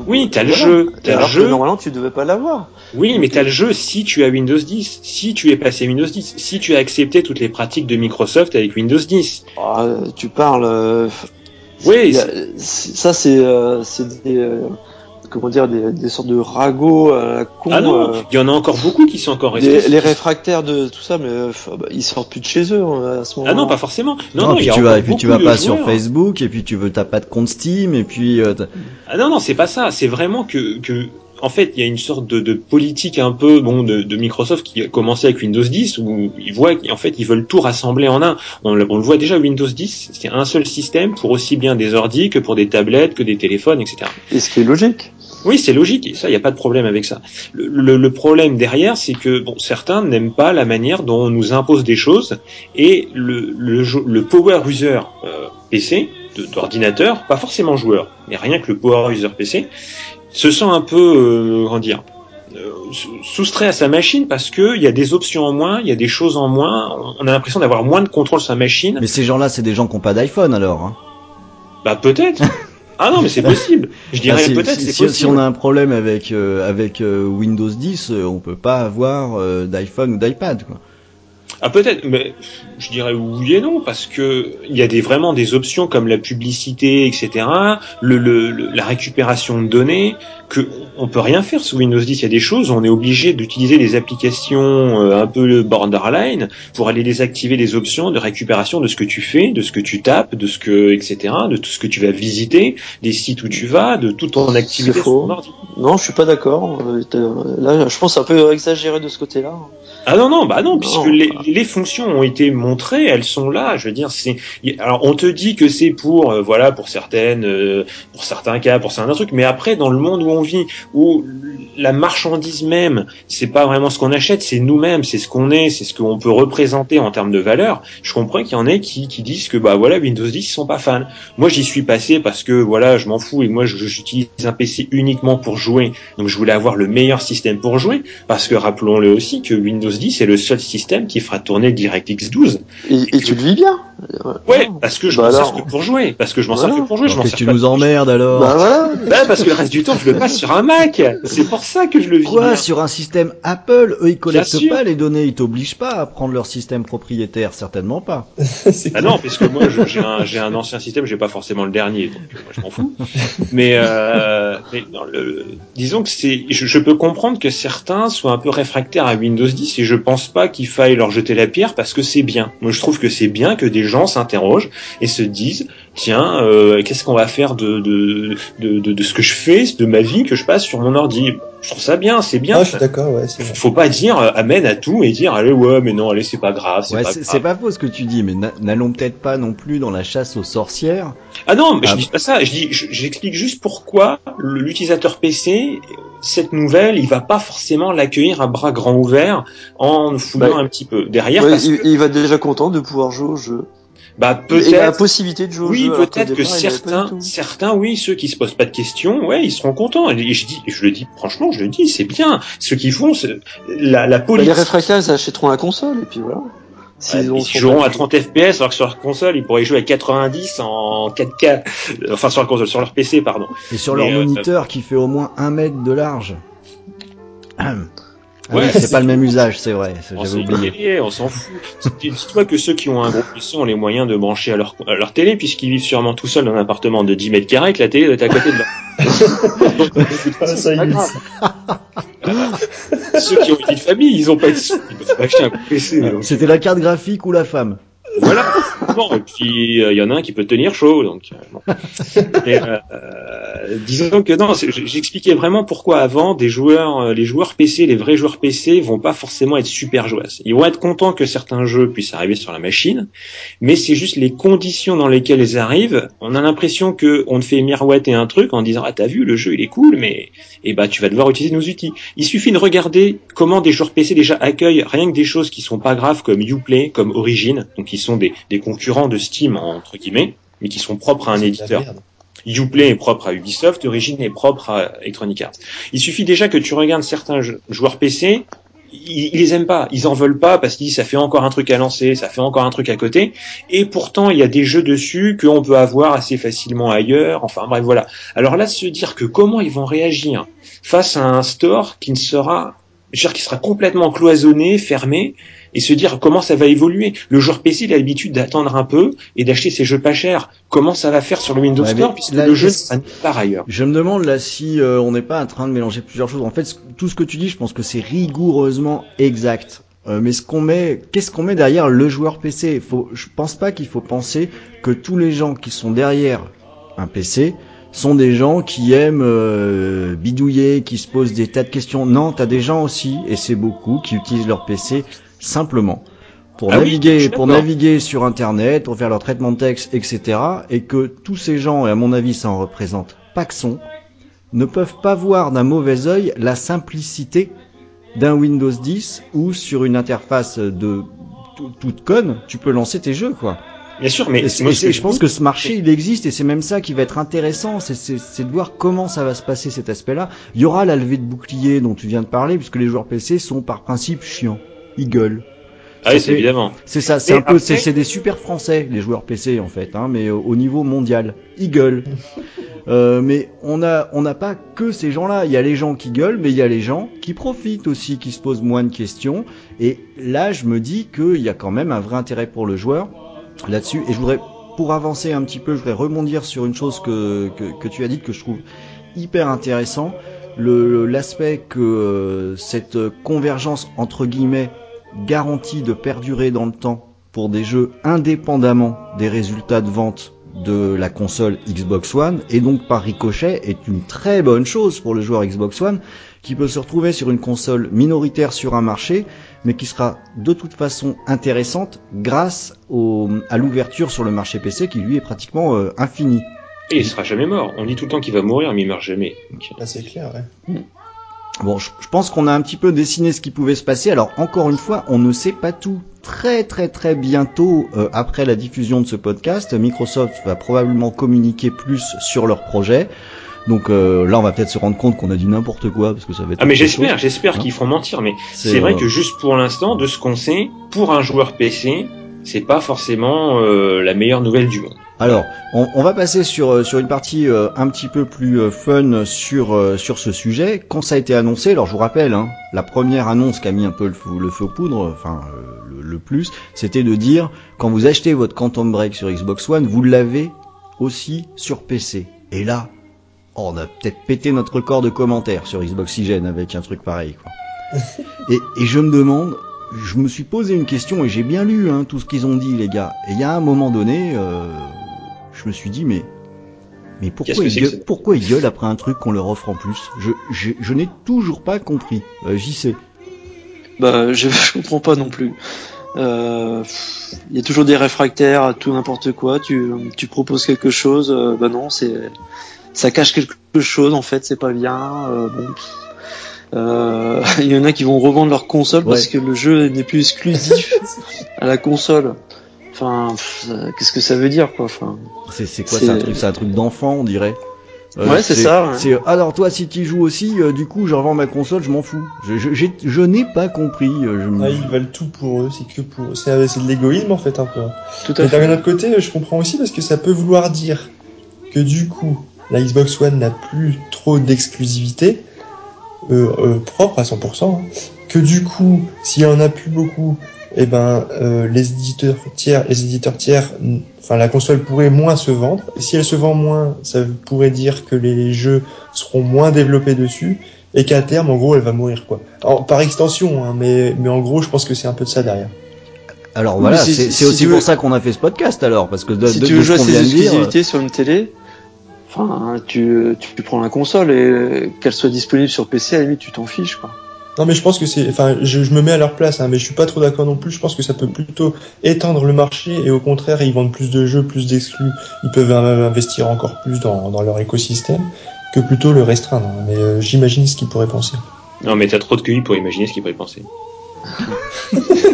Oui, t'as le jeu. As le jeu. normalement, tu devais pas l'avoir. Oui, mais t'as le jeu si tu as Windows 10, si tu es passé Windows 10, si tu as accepté toutes les pratiques de Microsoft avec Windows 10. Ah, tu parles. Euh... Oui. ça, c'est euh, des, euh, comment dire, des, des sortes de ragots à con. Ah non, euh, il y en a encore beaucoup qui sont encore restés. Les, réfractaires de tout ça, mais euh, bah, ils sortent plus de chez eux hein, à ce moment. Ah non, pas forcément. Non, non, puis tu vas, et puis tu vas pas sur Facebook, et puis tu veux t'as pas de compte Steam, et puis. Euh, ah non, non, c'est pas ça. C'est vraiment que que en fait, il y a une sorte de, de politique un peu bon de, de, Microsoft qui a commencé avec Windows 10 où ils voient qu'en fait ils veulent tout rassembler en un. On, le voit déjà Windows 10, c'est un seul système pour aussi bien des ordis que pour des tablettes, que des téléphones, etc. Et ce qui est logique. Oui, c'est logique, et ça, il n'y a pas de problème avec ça. Le, le, problème derrière, c'est que bon, certains n'aiment pas la manière dont on nous impose des choses, et le, le, le power user euh, PC, d'ordinateur, pas forcément joueur, mais rien que le power user PC, se sent un peu, euh, comment dire, euh, soustrait à sa machine parce que il y a des options en moins, il y a des choses en moins, on a l'impression d'avoir moins de contrôle sur sa machine. Mais ces gens-là, c'est des gens qui n'ont pas d'iPhone alors. Hein. Bah peut-être. <laughs> Ah non, mais c'est possible. Je dirais ah, peut-être si, possible. Si on a un problème avec euh, avec euh, Windows 10, euh, on peut pas avoir d'iPhone ou d'iPad quoi. Ah peut-être, mais je dirais oui et non parce que il y a des vraiment des options comme la publicité, etc. Le, le, la récupération de données que on peut rien faire sous Windows 10. Il y a des choses on est obligé d'utiliser des applications euh, un peu borderline pour aller désactiver les options de récupération de ce que tu fais, de ce que tu tapes, de ce que etc. De tout ce que tu vas visiter, des sites où tu vas, de toute ton activité. Faux. Non, je suis pas d'accord. Euh, là, je pense un peu exagéré de ce côté-là. Ah non non bah non puisque les, les, fonctions ont été montrées, elles sont là. Je veux dire c'est alors on te dit que c'est pour euh, voilà pour certaines euh, pour certains cas pour certains trucs, mais après dans le monde où on vit où la marchandise même c'est pas vraiment ce qu'on achète, c'est nous-mêmes, c'est ce qu'on est, c'est ce qu'on peut représenter en termes de valeur. Je comprends qu'il y en ait qui, qui disent que bah voilà Windows 10 ils sont pas fans. Moi j'y suis passé parce que voilà je m'en fous et moi j'utilise un PC uniquement pour jouer, donc je voulais avoir le meilleur système pour jouer parce que rappelons-le aussi que Windows c'est le seul système qui fera tourner DirectX 12. Et, tu le vis bien? Ouais, parce que je bah m'en sers que pour jouer. Parce que je m'en sers que pour jouer. Je m'en sers tu nous emmerdes alors Bah voilà. Bah parce que le reste du temps, je le sur un Mac. C'est pour ça que je le vis. Quoi Sur un système Apple? Eux, ils collectent pas les données. Ils t'obligent pas à prendre leur système propriétaire. Certainement pas. <laughs> ah non, parce que moi, j'ai un, un, ancien système. J'ai pas forcément le dernier. Donc moi, je m'en fous. mais, euh, mais non, le, disons que c'est. Je, je, peux comprendre que certains soient un peu réfractaires à Windows 10 et je pense pas qu'il faille leur jeter la pierre parce que c'est bien. Moi, je trouve que c'est bien que des gens s'interrogent et se disent tiens, euh, qu'est-ce qu'on va faire de de, de, de, ce que je fais, de ma vie que je passe sur mon ordi? Je trouve ça bien, c'est bien. Ah, je suis d'accord, ouais. Faut pas dire euh, amen à tout et dire allez ouais, mais non, allez c'est pas grave. C'est ouais, pas, pas faux ce que tu dis, mais n'allons peut-être pas non plus dans la chasse aux sorcières. Ah non, mais je ah. dis pas ça. Je dis, j'explique juste pourquoi l'utilisateur PC, cette nouvelle, il va pas forcément l'accueillir à bras grands ouverts en fouillant bah, un petit peu derrière. il, il va déjà content de pouvoir jouer au jeu. Bah peut-être. la possibilité de jouer. Oui, peut-être que certains, certains, oui, ceux qui se posent pas de questions, ouais, ils seront contents. Et je dis, je le dis, franchement, je le dis, c'est bien. Ceux qui font, la, la. Bah, les réfractaires, ils achèteront la console et puis voilà. S'ils joueront à 30 FPS, alors que sur leur console, ils pourraient jouer à 90 en 4K, enfin sur leur console, sur leur PC, pardon. Et sur leur moniteur qui fait au moins un mètre de large. <clears throat> Ah ouais, c'est pas le même usage, c'est vrai. J'avais oublié. on s'en fout. Dis-toi que ceux qui ont un gros PC ont les moyens de brancher à leur, à leur télé, puisqu'ils vivent sûrement tout seuls dans un appartement de 10 mètres carrés, que la télé est à côté de leur. c'est pas grave. ceux qui ont une famille, ils ont pas de sous, ils peuvent pas acheter un PC. C'était la carte graphique ou la femme? Voilà. Bon, et puis il euh, y en a un qui peut tenir chaud, donc. Euh, <laughs> euh, disons que non, j'expliquais vraiment pourquoi avant des joueurs, les joueurs PC, les vrais joueurs PC, vont pas forcément être super joueurs. Ils vont être contents que certains jeux puissent arriver sur la machine, mais c'est juste les conditions dans lesquelles ils arrivent. On a l'impression que on te fait miroiter un truc en disant ah t'as vu le jeu il est cool, mais eh bah tu vas devoir utiliser nos outils. Il suffit de regarder comment des joueurs PC déjà accueillent rien que des choses qui sont pas graves comme Uplay, comme Origin, donc ils sont des, des concurrents de Steam entre guillemets, mais qui sont propres à un éditeur. Uplay est propre à Ubisoft, Origin est propre à Electronic Arts. Il suffit déjà que tu regardes certains joueurs PC, ils, les aiment pas, ils en veulent pas parce qu'ils disent ça fait encore un truc à lancer, ça fait encore un truc à côté, et pourtant il y a des jeux dessus qu'on peut avoir assez facilement ailleurs. Enfin bref voilà. Alors là, se dire que comment ils vont réagir face à un store qui ne sera, je veux dire, qui sera complètement cloisonné, fermé, et se dire comment ça va évoluer. Le joueur PC, il a l'habitude d'attendre un peu et d'acheter ses jeux pas chers. Comment ça va faire sur le Windows Store puisque le jeu sera par ailleurs. Je me demande là si euh, on n'est pas en train de mélanger plusieurs choses. En fait, tout ce que tu dis, je pense que c'est rigoureusement exact. Euh, mais ce qu'on met, qu'est-ce qu'on met derrière le joueur PC faut, Je pense pas qu'il faut penser que tous les gens qui sont derrière un PC sont des gens qui aiment euh, bidouiller, qui se posent des tas de questions. Non, t'as des gens aussi, et c'est beaucoup, qui utilisent leur PC simplement pour ah naviguer, pour naviguer sur Internet, pour faire leur traitement de texte, etc. Et que tous ces gens, et à mon avis ça en représente Paxson, ne peuvent pas voir d'un mauvais œil la simplicité d'un Windows 10 où sur une interface de toute conne, tu peux lancer tes jeux, quoi. Bien sûr, mais je pense que ce marché il existe et c'est même ça qui va être intéressant, c'est de voir comment ça va se passer cet aspect-là. Il y aura la levée de bouclier dont tu viens de parler puisque les joueurs PC sont par principe chiants ils gueulent. Ah oui, c'est évidemment. C'est ça, c'est un peu, c'est des super français, les joueurs PC en fait, hein, mais au, niveau mondial, ils <laughs> gueulent. euh, mais on a, on n'a pas que ces gens-là. Il y a les gens qui gueulent, mais il y a les gens qui profitent aussi, qui se posent moins de questions. Et là, je me dis qu'il y a quand même un vrai intérêt pour le joueur là-dessus. Et je voudrais, pour avancer un petit peu, je voudrais rebondir sur une chose que, que, que tu as dit que je trouve hyper intéressant. L'aspect que euh, cette convergence entre guillemets garantie de perdurer dans le temps pour des jeux indépendamment des résultats de vente de la console Xbox One et donc par ricochet est une très bonne chose pour le joueur Xbox One qui peut se retrouver sur une console minoritaire sur un marché mais qui sera de toute façon intéressante grâce au, à l'ouverture sur le marché PC qui lui est pratiquement euh, infini. Et il sera jamais mort. On dit tout le temps qu'il va mourir mais il meurt jamais. C'est clair, ouais. Mm. Bon, je, pense qu'on a un petit peu dessiné ce qui pouvait se passer. Alors encore une fois, on ne sait pas tout. Très très très bientôt, euh, après la diffusion de ce podcast, Microsoft va probablement communiquer plus sur leur projet. Donc euh, là, on va peut-être se rendre compte qu'on a dit n'importe quoi parce que ça va être. Ah mais j'espère, j'espère hein qu'ils feront mentir. Mais c'est vrai euh, que juste pour l'instant, de ce qu'on sait, pour un joueur PC, c'est pas forcément la meilleure nouvelle du monde. Alors, on, va passer sur, euh, sur une partie euh, un petit peu plus euh, fun sur, sur ce sujet. Quand ça a été annoncé, alors je vous rappelle, hein, la première annonce qui a mis un peu le, le feu aux poudres, enfin le, plus, c'était de dire quand vous achetez votre Quantum Break sur Xbox One, vous l'avez aussi sur PC. Et là, oh, on a peut-être pété notre record de commentaires sur Xbox Oxygen avec un truc pareil. Quoi. <laughs> et, et je me demande, je me suis posé une question et j'ai bien lu hein, tout ce qu'ils ont dit les gars. Et il y a un moment donné, euh, je me suis dit mais mais pourquoi ils, gueulent, pourquoi ils gueulent après un truc qu'on leur offre en plus? Je, je, je n'ai toujours pas compris. Euh, J'y sais. Bah je, <laughs> je comprends pas non plus. Euh, il y a toujours des réfractaires à tout n'importe quoi. Tu, tu proposes quelque chose, euh, bah non, c'est ça cache quelque chose en fait, c'est pas bien. Euh, bon, euh, <laughs> il y en a qui vont revendre leur console parce que le jeu n'est plus exclusif <laughs> à la console. Enfin, qu'est-ce que ça veut dire quoi enfin, C'est quoi C'est un truc, c'est un truc d'enfant, on dirait. Euh, ouais, c'est ça. C'est alors toi si tu joues aussi, euh, du coup je revends ma console, je m'en fous. Je, je, je n'ai pas compris. Euh, je ah, ils veulent tout pour eux, c'est que pour c'est de l'égoïsme en fait un peu. Tout à. D'un autre côté, je comprends aussi parce que ça peut vouloir dire que du coup la Xbox One n'a plus trop d'exclusivité propre à 100%, hein. que du coup s'il y en a plus beaucoup, eh ben euh, les éditeurs tiers, les éditeurs tiers, enfin la console pourrait moins se vendre. Et si elle se vend moins, ça pourrait dire que les jeux seront moins développés dessus et qu'à terme, en gros, elle va mourir quoi. par extension, hein, mais mais en gros, je pense que c'est un peu de ça derrière. Alors voilà, c'est aussi pour ça qu'on a fait ce podcast alors, parce que de, si tu veux jouer ces exclusivités sur une télé, enfin tu tu prends la console et qu'elle soit disponible sur PC, à la limite tu t'en fiches quoi. Non, mais je pense que c'est, enfin, je, me mets à leur place, hein, mais je suis pas trop d'accord non plus. Je pense que ça peut plutôt étendre le marché et au contraire, ils vendent plus de jeux, plus d'exclus. Ils peuvent investir encore plus dans, dans leur écosystème que plutôt le restreindre. Mais euh, j'imagine ce qu'ils pourraient penser. Non, mais t'as trop de QI pour imaginer ce qu'ils pourraient penser. <laughs>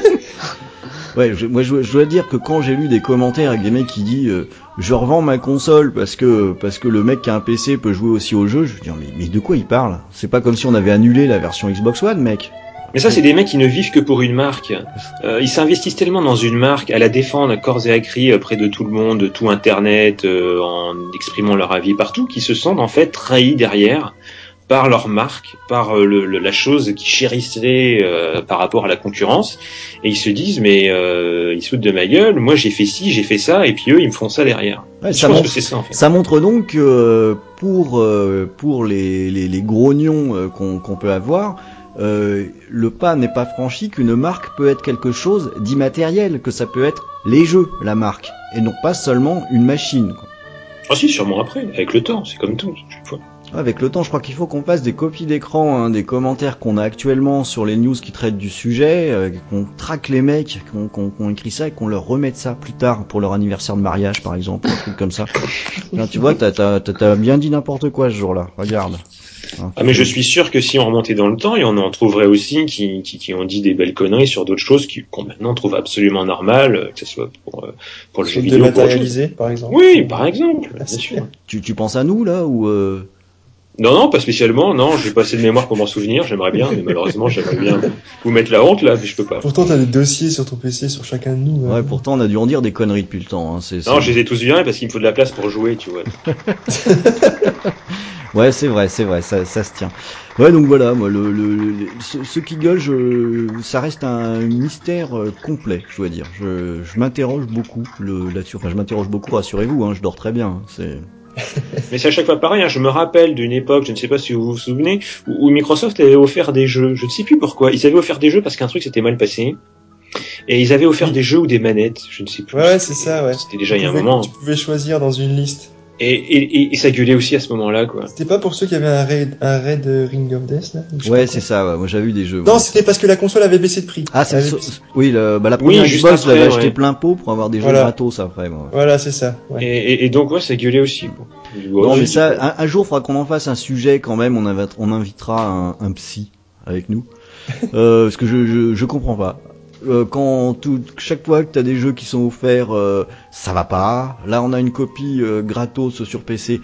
Ouais, je, moi je, dois dire que quand j'ai lu des commentaires avec des mecs qui disent euh, je revends ma console parce que parce que le mec qui a un PC peut jouer aussi au jeu, je dire mais, mais de quoi il parle? C'est pas comme si on avait annulé la version Xbox One, mec. Mais ça, c'est des mecs qui ne vivent que pour une marque. Euh, ils s'investissent tellement dans une marque, à la défendre corps et à cri auprès de tout le monde, tout Internet, euh, en exprimant leur avis partout, qu'ils se sentent en fait trahis derrière par leur marque, par euh, le, la chose qu'ils chérissaient euh, par rapport à la concurrence, et ils se disent mais euh, ils se foutent de ma gueule, moi j'ai fait ci, j'ai fait ça, et puis eux ils me font ça derrière. ça, montre, ça, en fait. ça, montre, donc que pour pour les, les, les grognons qu'on peut avoir, le pas n'est pas franchi qu'une marque peut être quelque chose d'immatériel, que ça peut être les jeux, la marque, et non pas seulement une machine. Ah si, sûrement après, avec le temps, c'est comme tout. Avec le temps, je crois qu'il faut qu'on fasse des copies d'écran hein, des commentaires qu'on a actuellement sur les news qui traitent du sujet, euh, qu'on traque les mecs qu'on ont écrit ça et qu'on leur remette ça plus tard pour leur anniversaire de mariage, par exemple, un truc comme ça. <laughs> tu vois, t'as as, bien dit n'importe quoi ce jour-là. Regarde. Hein. ah mais je suis sûr que si on remontait dans le temps, il y en en trouverait aussi qui, qui, qui ont dit des belles conneries sur d'autres choses qu'on maintenant trouve absolument normales, euh, que ce soit pour, euh, pour le jeu vidéo. par exemple. Oui, par exemple. bien sûr. Tu, tu penses à nous là ou euh... Non, non, pas spécialement. Non, j'ai pas assez de mémoire pour m'en souvenir. J'aimerais bien, mais malheureusement, j'aimerais bien vous mettre la honte là, mais je peux pas. Pourtant, t'as des dossiers sur ton PC sur chacun de nous. Hein. Ouais, pourtant, on a dû en dire des conneries depuis le temps. Hein. non, je les ai tous bien parce qu'il me faut de la place pour jouer, tu vois. <laughs> ouais, c'est vrai, c'est vrai, ça, ça se tient. Ouais, donc voilà, moi, le, le, ce, qui gueule, je, ça reste un mystère euh, complet, je dois dire. Je, je m'interroge beaucoup là-dessus. Enfin, je m'interroge beaucoup, rassurez-vous, hein, je dors très bien. Hein. C'est mais c'est à chaque fois pareil. Hein. Je me rappelle d'une époque, je ne sais pas si vous vous souvenez, où, Microsoft avait offert des jeux. Je ne sais plus pourquoi. Ils avaient offert des jeux parce qu'un truc s'était mal passé. Et ils avaient offert des jeux ou des manettes. Je ne sais plus. Ouais, c'est ça, ouais. C'était déjà il y a un moment. Tu pouvais choisir dans une liste. Et, et, et, ça gueulait aussi à ce moment-là, quoi. C'était pas pour ceux qui avaient un raid, un raid Ring of Death, là Ouais, c'est ça, ouais. moi j'avais eu des jeux. Non, c'était parce que la console avait baissé de prix. Ah, c'est Oui, le, bah, la première oui, Xbox, j'avais acheté plein pot pour avoir des jeux gratos après, moi. Voilà, c'est ça. Ouais. Et, et, donc, ouais, ça gueulait aussi, quoi. non, mais ça, un, un jour, faudra qu'on en fasse un sujet quand même, on, on invitera un, un psy avec nous. <laughs> euh, parce que je, je, je comprends pas. Euh, quand tout, chaque fois que t'as des jeux qui sont offerts, euh, ça va pas. Là, on a une copie euh, gratos sur PC,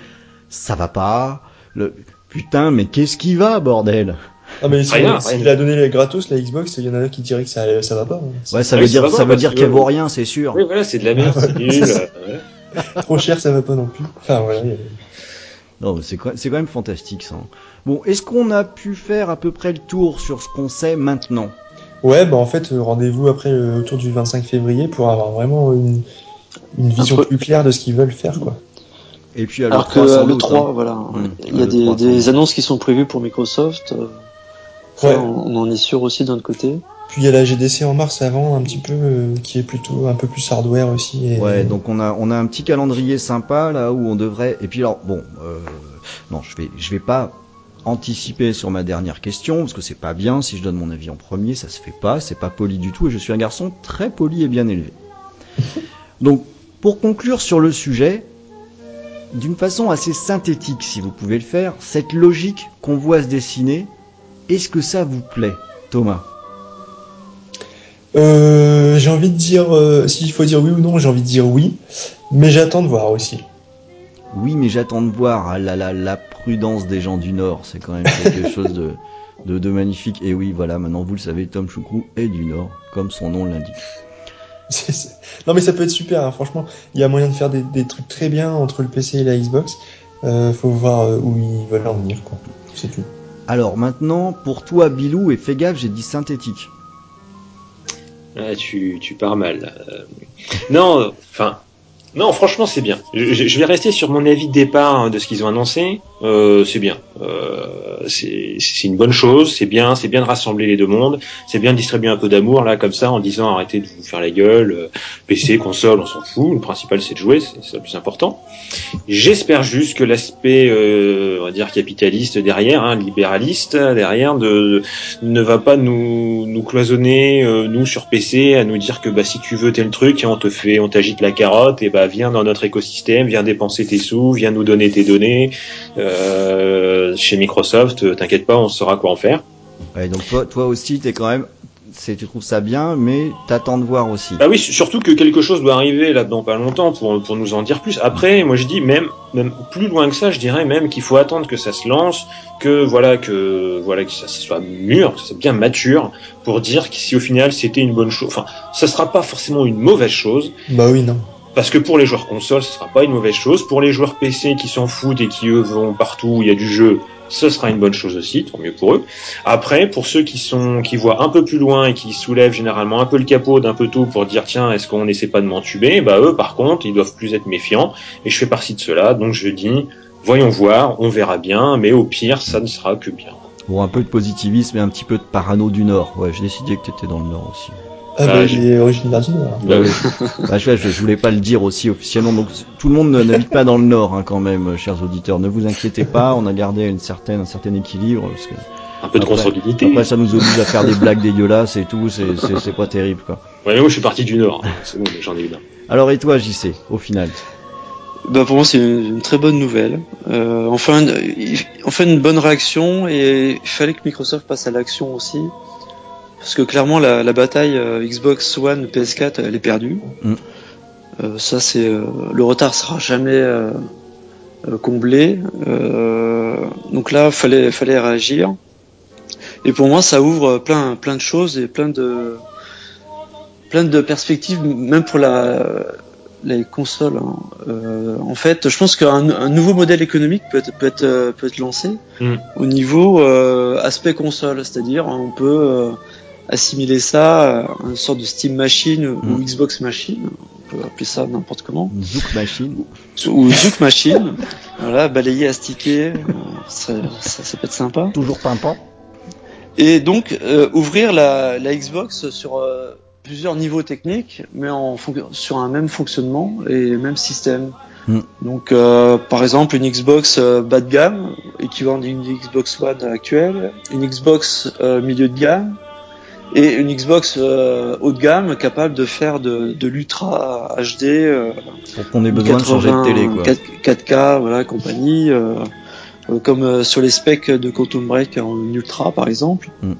ça va pas. Le... Putain, mais qu'est-ce qui va, bordel? Ah mais s'il a donné les gratos la Xbox, il y en a qui diraient que ça, ça va pas. Hein. Ouais, ça veut dire ça, veut dire qu'elle vaut rien, c'est sûr. Oui, voilà, c'est de la merde, c'est nul. Trop cher, ça va pas non plus. Enfin voilà. Non, c'est quand, quand même fantastique ça. Bon, est-ce qu'on a pu faire à peu près le tour sur ce qu'on sait maintenant? Ouais, bah en fait, euh, rendez-vous après euh, autour du 25 février pour avoir vraiment une, une vision plus claire de ce qu'ils veulent faire, quoi. Et puis alors, que le 3, hein. voilà, mmh. il y a des, des annonces qui sont prévues pour Microsoft. Euh, ouais. on, en est sûr aussi d'un côté. Puis il y a la GDC en mars avant, un petit peu, qui est plutôt un peu plus hardware aussi. Et... Ouais, donc on a on a un petit calendrier sympa là où on devrait. Et puis alors bon, euh... non, je vais je vais pas anticiper sur ma dernière question, parce que c'est pas bien si je donne mon avis en premier, ça se fait pas, c'est pas poli du tout, et je suis un garçon très poli et bien élevé. <laughs> Donc, pour conclure sur le sujet, d'une façon assez synthétique, si vous pouvez le faire, cette logique qu'on voit se dessiner, est-ce que ça vous plaît, Thomas? Euh, J'ai envie de dire, euh, s'il faut dire oui ou non, j'ai envie de dire oui, mais j'attends de voir aussi. Oui, mais j'attends de voir ah, la, la, la prudence des gens du Nord. C'est quand même quelque <laughs> chose de, de, de, magnifique. Et oui, voilà, maintenant vous le savez, Tom Choucrou est du Nord, comme son nom l'indique. Non mais ça peut être super, hein. franchement, il y a moyen de faire des, des, trucs très bien entre le PC et la Xbox. Euh, faut voir euh, où ils veulent en venir, quoi. C'est tout. Alors maintenant, pour toi, Bilou, et fais gaffe, j'ai dit synthétique. Ah, tu, tu pars mal. Euh, non, enfin, non, franchement, c'est bien. Je, je, vais rester sur mon avis de départ hein, de ce qu'ils ont annoncé. Euh, c'est bien. Euh, c'est une bonne chose. C'est bien. C'est bien de rassembler les deux mondes. C'est bien de distribuer un peu d'amour là, comme ça, en disant arrêtez de vous faire la gueule. Euh, PC, console, on s'en fout. Le principal, c'est de jouer. C'est le plus important. J'espère juste que l'aspect, euh, on va dire capitaliste derrière, hein, libéraliste derrière, de, ne va pas nous, nous cloisonner euh, nous sur PC à nous dire que bah si tu veux tel truc, on te fait, on t'agite la carotte et bah viens dans notre écosystème, viens dépenser tes sous, viens nous donner tes données. Euh, chez Microsoft, t'inquiète pas, on saura quoi en faire. Ouais, donc toi, toi aussi, t'es quand même c'est tu trouves ça bien, mais t'attends de voir aussi. Bah oui, surtout que quelque chose doit arriver là dans pas longtemps pour, pour nous en dire plus. Après, moi je dis même même plus loin que ça, je dirais même qu'il faut attendre que ça se lance, que voilà que voilà que ça soit mûr, que ça soit bien mature pour dire que si au final c'était une bonne chose. Enfin, ça sera pas forcément une mauvaise chose. Bah oui, non. Parce que pour les joueurs console, ce sera pas une mauvaise chose. Pour les joueurs PC qui s'en foutent et qui eux vont partout où il y a du jeu, ce sera une bonne chose aussi, tant mieux pour eux. Après, pour ceux qui sont, qui voient un peu plus loin et qui soulèvent généralement un peu le capot d'un peu tout pour dire tiens, est-ce qu'on essaie pas de m'entuber? Bah eux, par contre, ils doivent plus être méfiants. Et je fais partie de cela, donc je dis voyons voir, on verra bien, mais au pire, ça ne sera que bien. Bon, un peu de positivisme et un petit peu de parano du Nord. Ouais, j'ai décidé que tu étais dans le Nord aussi. Ah bah, il est originaire du Nord. Bah, <laughs> bah, je, je, voulais pas le dire aussi officiellement. Donc tout le monde n'habite pas dans le Nord hein, quand même, chers auditeurs. Ne vous inquiétez pas, on a gardé une certaine, un certain équilibre. Parce que un peu de consanguinité. Après, ça nous oblige à faire des blagues dégueulasses et tout. C'est pas terrible quoi. Ouais, mais moi je suis parti du Nord. C'est bon, j'en ai eu Alors et toi, JC, au final? Bah pour moi c'est une, une, très bonne nouvelle. Euh, enfin, enfin une bonne réaction et il fallait que Microsoft passe à l'action aussi. Parce que clairement, la, la bataille euh, Xbox One, PS4, elle est perdue. Mm. Euh, ça, c'est euh, le retard sera jamais euh, comblé. donc là, fallait fallait réagir. Et pour moi, ça ouvre plein plein de choses et plein de plein de perspectives, même pour la les consoles. Hein. En fait, je pense qu'un un nouveau modèle économique peut être, peut être, peut être lancé mm. au niveau aspect console, c'est-à-dire on peut assimiler ça à une sorte de Steam Machine ou mm. Xbox Machine, on peut appeler ça n'importe comment. Zouk Machine. Ou Zouk Machine. <laughs> voilà, balayer, astiquer, euh, ça, ça, ça, peut être sympa. Toujours pimpant. Et donc euh, ouvrir la, la, Xbox sur euh, plusieurs niveaux techniques, mais en sur un même fonctionnement et même système. Mm. Donc, euh, par exemple, une Xbox euh, bas de gamme, équivalent d'une Xbox One actuelle, une Xbox euh, milieu de gamme, et une Xbox euh, haut de gamme capable de faire de, de l'ultra HD euh, pour qu'on ait besoin de changer de télé quoi. 4, k voilà compagnie euh, euh comme sur les specs de Quantum Break en ultra par exemple. Mm.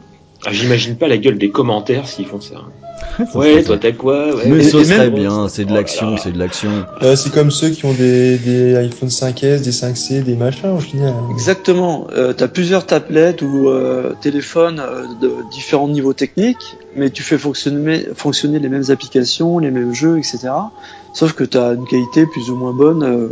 Ah, J'imagine pas la gueule des commentaires s'ils font ça. <laughs> ouais, toi t'as quoi ouais. Mais ça serait bien, c'est de l'action, c'est de l'action. Euh, c'est comme ceux qui ont des, des iPhone 5S, des 5C, des machins au final. Exactement. Euh, t'as plusieurs tablettes ou euh, téléphones de différents niveaux techniques, mais tu fais fonctionner, fonctionner les mêmes applications, les mêmes jeux, etc. Sauf que t'as une qualité plus ou moins bonne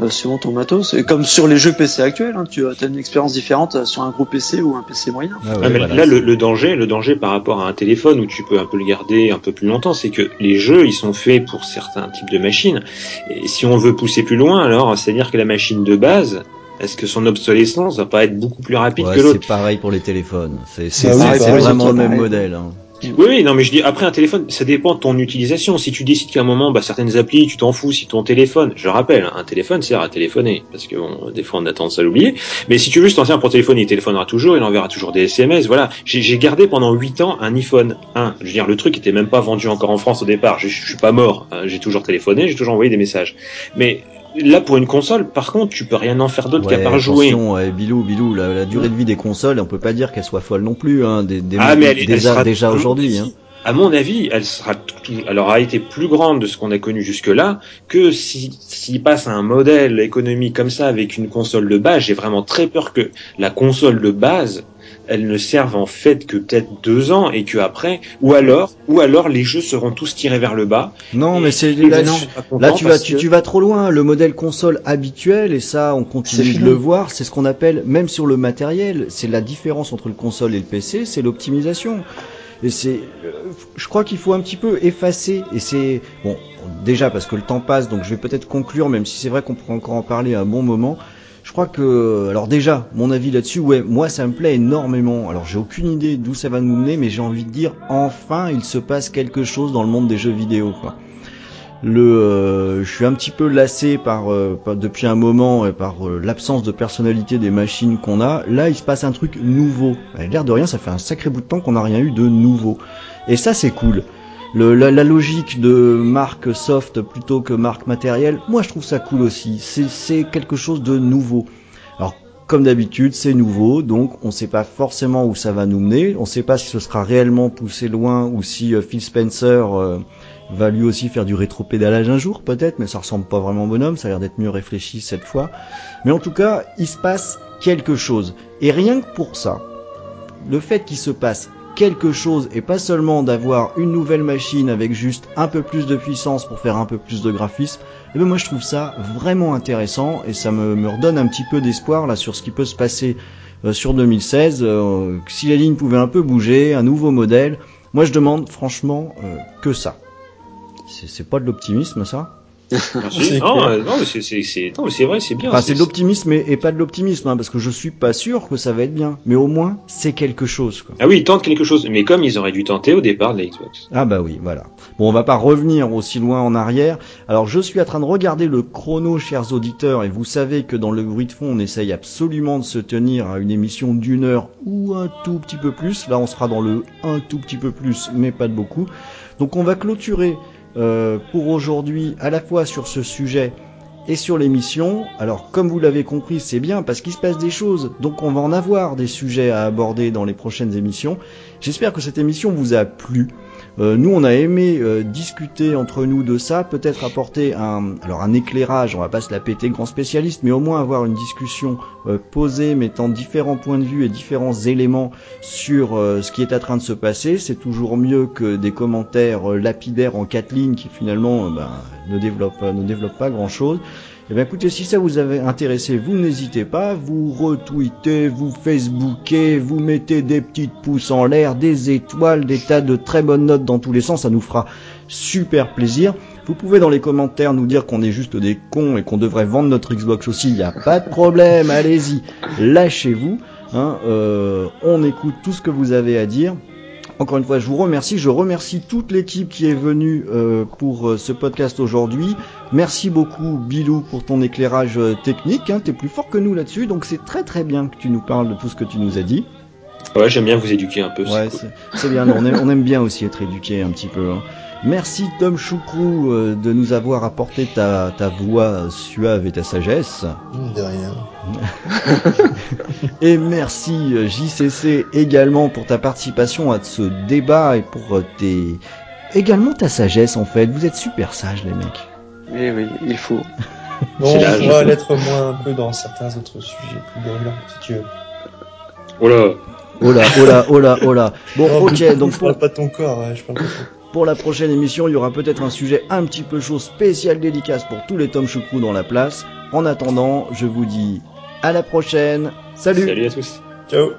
euh, suivant ton matos. Et comme sur les jeux PC actuels, hein, tu as une expérience différente sur un gros PC ou un PC moyen. Ah ouais, ah, mais voilà, là, le, le, danger, le danger par rapport à un téléphone où tu peux un peu le garder un peu plus longtemps, c'est que les jeux, ils sont faits pour certains types de machines. Et si on veut pousser plus loin, alors c'est-à-dire que la machine de base, est-ce que son obsolescence va pas être beaucoup plus rapide ouais, que l'autre? C'est pareil pour les téléphones. C'est c'est ah oui, vraiment le même modèle. Hein. Oui, oui, non, mais je dis après un téléphone, ça dépend de ton utilisation. Si tu décides qu'à un moment, bah, certaines applis, tu t'en fous. Si ton téléphone, je rappelle, un téléphone sert à téléphoner, parce que bon, des fois on a tendance à l'oublier. Mais si tu veux t'en servir pour téléphoner, il téléphonera toujours, il enverra toujours des SMS. Voilà, j'ai gardé pendant 8 ans un iPhone 1. Je veux dire, le truc était même pas vendu encore en France au départ. Je, je suis pas mort. Hein. J'ai toujours téléphoné, j'ai toujours envoyé des messages. Mais Là, pour une console, par contre, tu peux rien en faire d'autre ouais, qu'à part jouer. Ouais, Bilou, Bilou, la, la, durée de vie des consoles, on peut pas dire qu'elle soit folle non plus, hein, des, des ah, mais elle, déjà, elle déjà aujourd'hui. Hein. À mon avis, elle sera, elle aura été plus grande de ce qu'on a connu jusque-là que si s'il passe à un modèle économique comme ça avec une console de base. J'ai vraiment très peur que la console de base elles ne servent en fait que peut-être deux ans et que après, ou alors, ou alors les jeux seront tous tirés vers le bas. Non, mais c'est là, là tu vas, tu, vas trop loin. Le modèle console habituel et ça, on continue de le voir. C'est ce qu'on appelle, même sur le matériel, c'est la différence entre le console et le PC, c'est l'optimisation. Et c'est, euh, je crois qu'il faut un petit peu effacer. Et c'est bon, déjà parce que le temps passe, donc je vais peut-être conclure, même si c'est vrai qu'on pourrait encore en parler à un bon moment. Je crois que, alors déjà, mon avis là-dessus, ouais, moi ça me plaît énormément. Alors j'ai aucune idée d'où ça va nous mener, mais j'ai envie de dire, enfin, il se passe quelque chose dans le monde des jeux vidéo, quoi. Le, euh, je suis un petit peu lassé par, euh, depuis un moment euh, par l'absence de personnalité des machines qu'on a. Là, il se passe un truc nouveau. L'air de rien, ça fait un sacré bout de temps qu'on n'a rien eu de nouveau. Et ça, c'est cool la, logique de marque soft plutôt que marque matérielle, moi je trouve ça cool aussi. C'est quelque chose de nouveau. Alors comme d'habitude, c'est nouveau, donc on ne sait pas forcément où ça va nous mener. On ne sait pas si ce sera réellement poussé loin ou si euh, Phil Spencer euh, va lui aussi faire du rétro-pédalage un jour, peut-être, mais ça ressemble pas vraiment au bonhomme. Ça a l'air d'être mieux réfléchi cette fois. Mais en tout cas, il se passe quelque chose. Et rien que pour ça, le fait qu'il se passe quelque chose et pas seulement d'avoir une nouvelle machine avec juste un peu plus de puissance pour faire un peu plus de graphisme, et eh ben moi je trouve ça vraiment intéressant et ça me, me redonne un petit peu d'espoir là sur ce qui peut se passer euh, sur 2016. Euh, si les lignes pouvaient un peu bouger, un nouveau modèle, moi je demande franchement euh, que ça. C'est pas de l'optimisme ça non, non, c'est vrai, c'est bien. c'est de l'optimisme et, pas de l'optimisme, hein, parce que je suis pas sûr que ça va être bien. Mais au moins, c'est quelque chose. Quoi. Ah oui, ils tentent quelque chose, mais comme ils auraient dû tenter au départ de la Xbox. Ah bah oui, voilà. Bon, on va pas revenir aussi loin en arrière. Alors, je suis en train de regarder le chrono, chers auditeurs, et vous savez que dans le bruit de fond, on essaye absolument de se tenir à une émission d'une heure ou un tout petit peu plus. Là, on sera dans le un tout petit peu plus, mais pas de beaucoup. Donc, on va clôturer euh, pour aujourd'hui à la fois sur ce sujet et sur l'émission. Alors comme vous l'avez compris, c'est bien parce qu'il se passe des choses, donc on va en avoir des sujets à aborder dans les prochaines émissions. J'espère que cette émission vous a plu. Euh, nous, on a aimé euh, discuter entre nous de ça, peut-être apporter un, alors un éclairage. On va pas se la péter grand spécialiste, mais au moins avoir une discussion euh, posée, mettant différents points de vue et différents éléments sur ce qui est en train de se passer. C'est toujours mieux que des commentaires lapidaires en quatre lignes qui finalement ben, ne développent ne développent pas grand chose. Eh bien écoutez, si ça vous avait intéressé, vous n'hésitez pas, vous retweetez, vous facebookez, vous mettez des petites pouces en l'air, des étoiles, des tas de très bonnes notes dans tous les sens, ça nous fera super plaisir. Vous pouvez dans les commentaires nous dire qu'on est juste des cons et qu'on devrait vendre notre Xbox aussi, il n'y a pas de problème, allez-y, lâchez-vous. Hein, euh, on écoute tout ce que vous avez à dire. Encore une fois, je vous remercie. Je remercie toute l'équipe qui est venue euh, pour euh, ce podcast aujourd'hui. Merci beaucoup, Bilou, pour ton éclairage euh, technique. Hein. Tu es plus fort que nous là-dessus, donc c'est très très bien que tu nous parles de tout ce que tu nous as dit. Ouais, j'aime bien vous éduquer un peu. Ouais, c'est bien. On aime, on aime, bien aussi être éduqué un petit peu. Hein. Merci Tom Choucrou euh, de nous avoir apporté ta, ta voix suave et ta sagesse. De rien. <laughs> et merci euh, JCC également pour ta participation à ce débat et pour euh, tes également ta sagesse en fait. Vous êtes super sages les mecs. Oui oui, il faut. Bon, on pourra l'être moins un peu dans certains autres sujets plus brûlants si tu veux. Oh là. Oh là, oh là, oh là, oh là. Bon, ok, <laughs> donc je parle pas de ton corps, je parle pas de ton pour la prochaine émission, il y aura peut-être un sujet un petit peu chaud, spécial dédicace pour tous les Tom Choucrou dans la place. En attendant, je vous dis à la prochaine. Salut Salut à tous Ciao